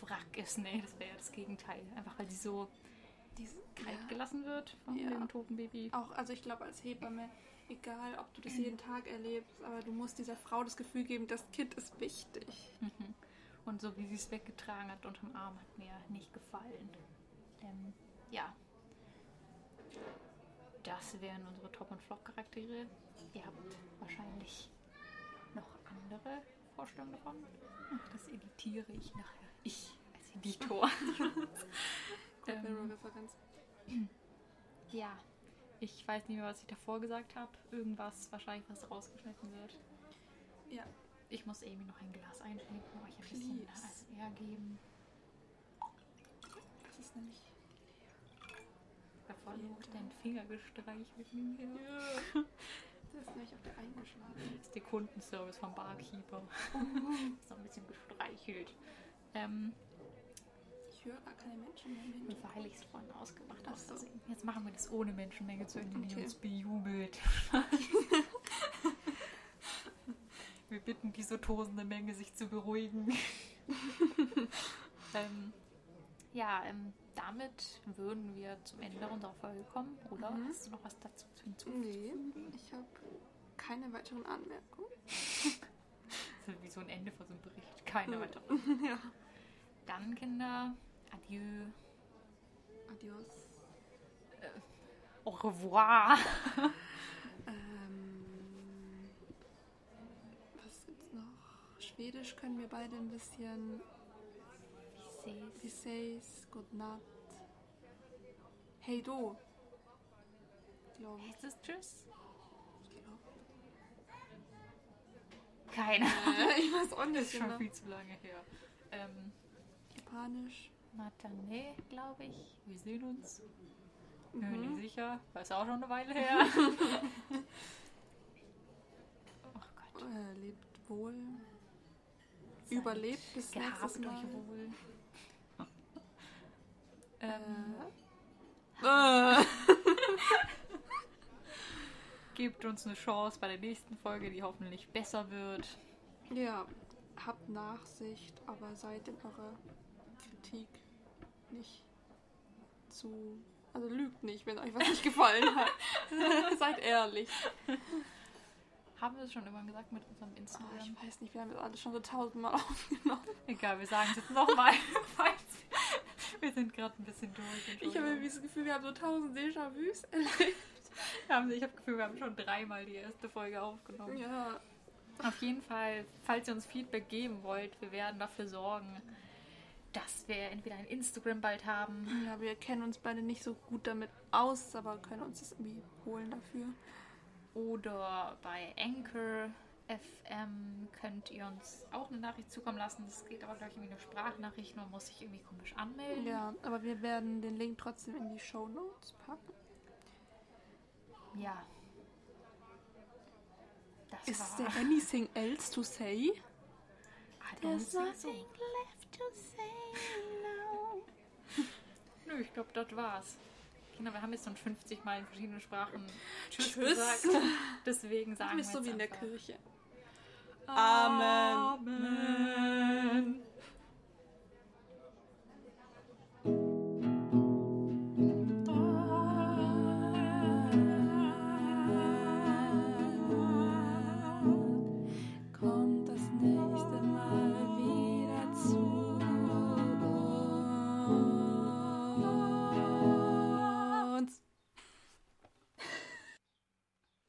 Wrack ist. Nee, das wäre ja das Gegenteil. Einfach weil sie so kalt ja. gelassen wird von Ja. dem toten Baby. Auch, also ich glaube, als Hebamme, egal ob du das jeden Tag erlebst, aber du musst dieser Frau das Gefühl geben, das Kind ist wichtig. Mhm. Und so wie sie es weggetragen hat unterm Arm hat mir nicht gefallen. Ähm, ja. Das wären unsere Top- und Flop-Charaktere. Ihr habt wahrscheinlich noch andere Vorstellungen davon. Das editiere ich nachher. Ich als Editor. *laughs* Ähm. Mirror Referenz. ja. Ich weiß nicht mehr, was ich davor gesagt habe. Irgendwas wahrscheinlich, was rausgeschnitten wird. Ja. Ich muss Amy noch ein Glas einschenken, euch ein bisschen Please. als er geben. Das ist nämlich. Davor Vielen noch Dank. deinen Finger gestreichelt mir. Das ist nämlich auf der eingeschlafen. Das ist der Kundenservice vom Barkeeper. *laughs* ist noch ein bisschen gestreichelt. Ähm, Ich höre gar keine Menschen mehr. Mensch. weil ich es vorhin ausgemacht Ach so. Jetzt machen wir das ohne Menschenmenge zu Ende, die Okay. uns bejubelt. *laughs* wir bitten die so tosende Menge, sich zu beruhigen. *laughs* ähm, ja, ähm, damit würden wir zum Ende unserer Folge kommen, oder? Mhm. Hast du noch was dazu zu hinzufügen? Nee, ich habe keine weiteren Anmerkungen. *laughs* Das ist wie so ein Ende von so einem Bericht. Keine Mhm. weitere. ja. Dann, Kinder, adieu, Adios. au revoir. *laughs* Ähm, was gibt's noch? Schwedisch können wir beide ein bisschen. Wie says, good night. Hey do. Glaube ich. Heißt es Tschüss? Keine. Äh, ich weiß auch Das nicht ist schon genau. viel zu lange her. Ähm, Japanisch. Matane, glaube ich. Wir sehen uns. Bin mir Mhm. nicht sicher. War ist auch schon eine Weile her. *laughs* Ach Gott. Äh, lebt wohl. Seid Überlebt bis nächstes Mal. euch wohl. ähm, Äh. *laughs* Gebt uns eine Chance bei der nächsten Folge, die hoffentlich besser wird. Ja, habt Nachsicht, aber seid in eurer Kritik nicht zu. Also lügt nicht, wenn euch was nicht gefallen hat. *laughs* seid ehrlich. Haben wir es schon immer gesagt mit unserem Oh, Instagram? ich weiß nicht, wir haben das alles schon so tausendmal *laughs* aufgenommen. Egal, wir sagen es jetzt nochmal. *laughs* wir sind gerade ein bisschen durch. Ich habe irgendwie das Gefühl, wir haben so tausend Déjà-vus erlebt. Ich habe das Gefühl, wir haben schon dreimal die erste Folge aufgenommen. Ja. Auf jeden Fall, falls ihr uns Feedback geben wollt, wir werden dafür sorgen, dass wir entweder ein Instagram bald haben. ja, wir kennen uns beide nicht so gut damit aus, aber können uns das irgendwie holen dafür. Oder bei Anchor FM könnt ihr uns auch eine Nachricht zukommen lassen. Das geht aber, glaube ich, irgendwie eine Sprachnachricht. Man muss sich irgendwie komisch anmelden. Ja, aber wir werden den Link trotzdem in die Show Notes packen. Ja. Das Is war... there anything else to say? I don't think so. left. *laughs* Nö, ich glaube, das war's. Kinder, wir haben jetzt schon 50 Mal in verschiedenen Sprachen Tschüss, Tschüss. gesagt. Deswegen sagen wir. es so wie in der Kirche. Amen. Amen.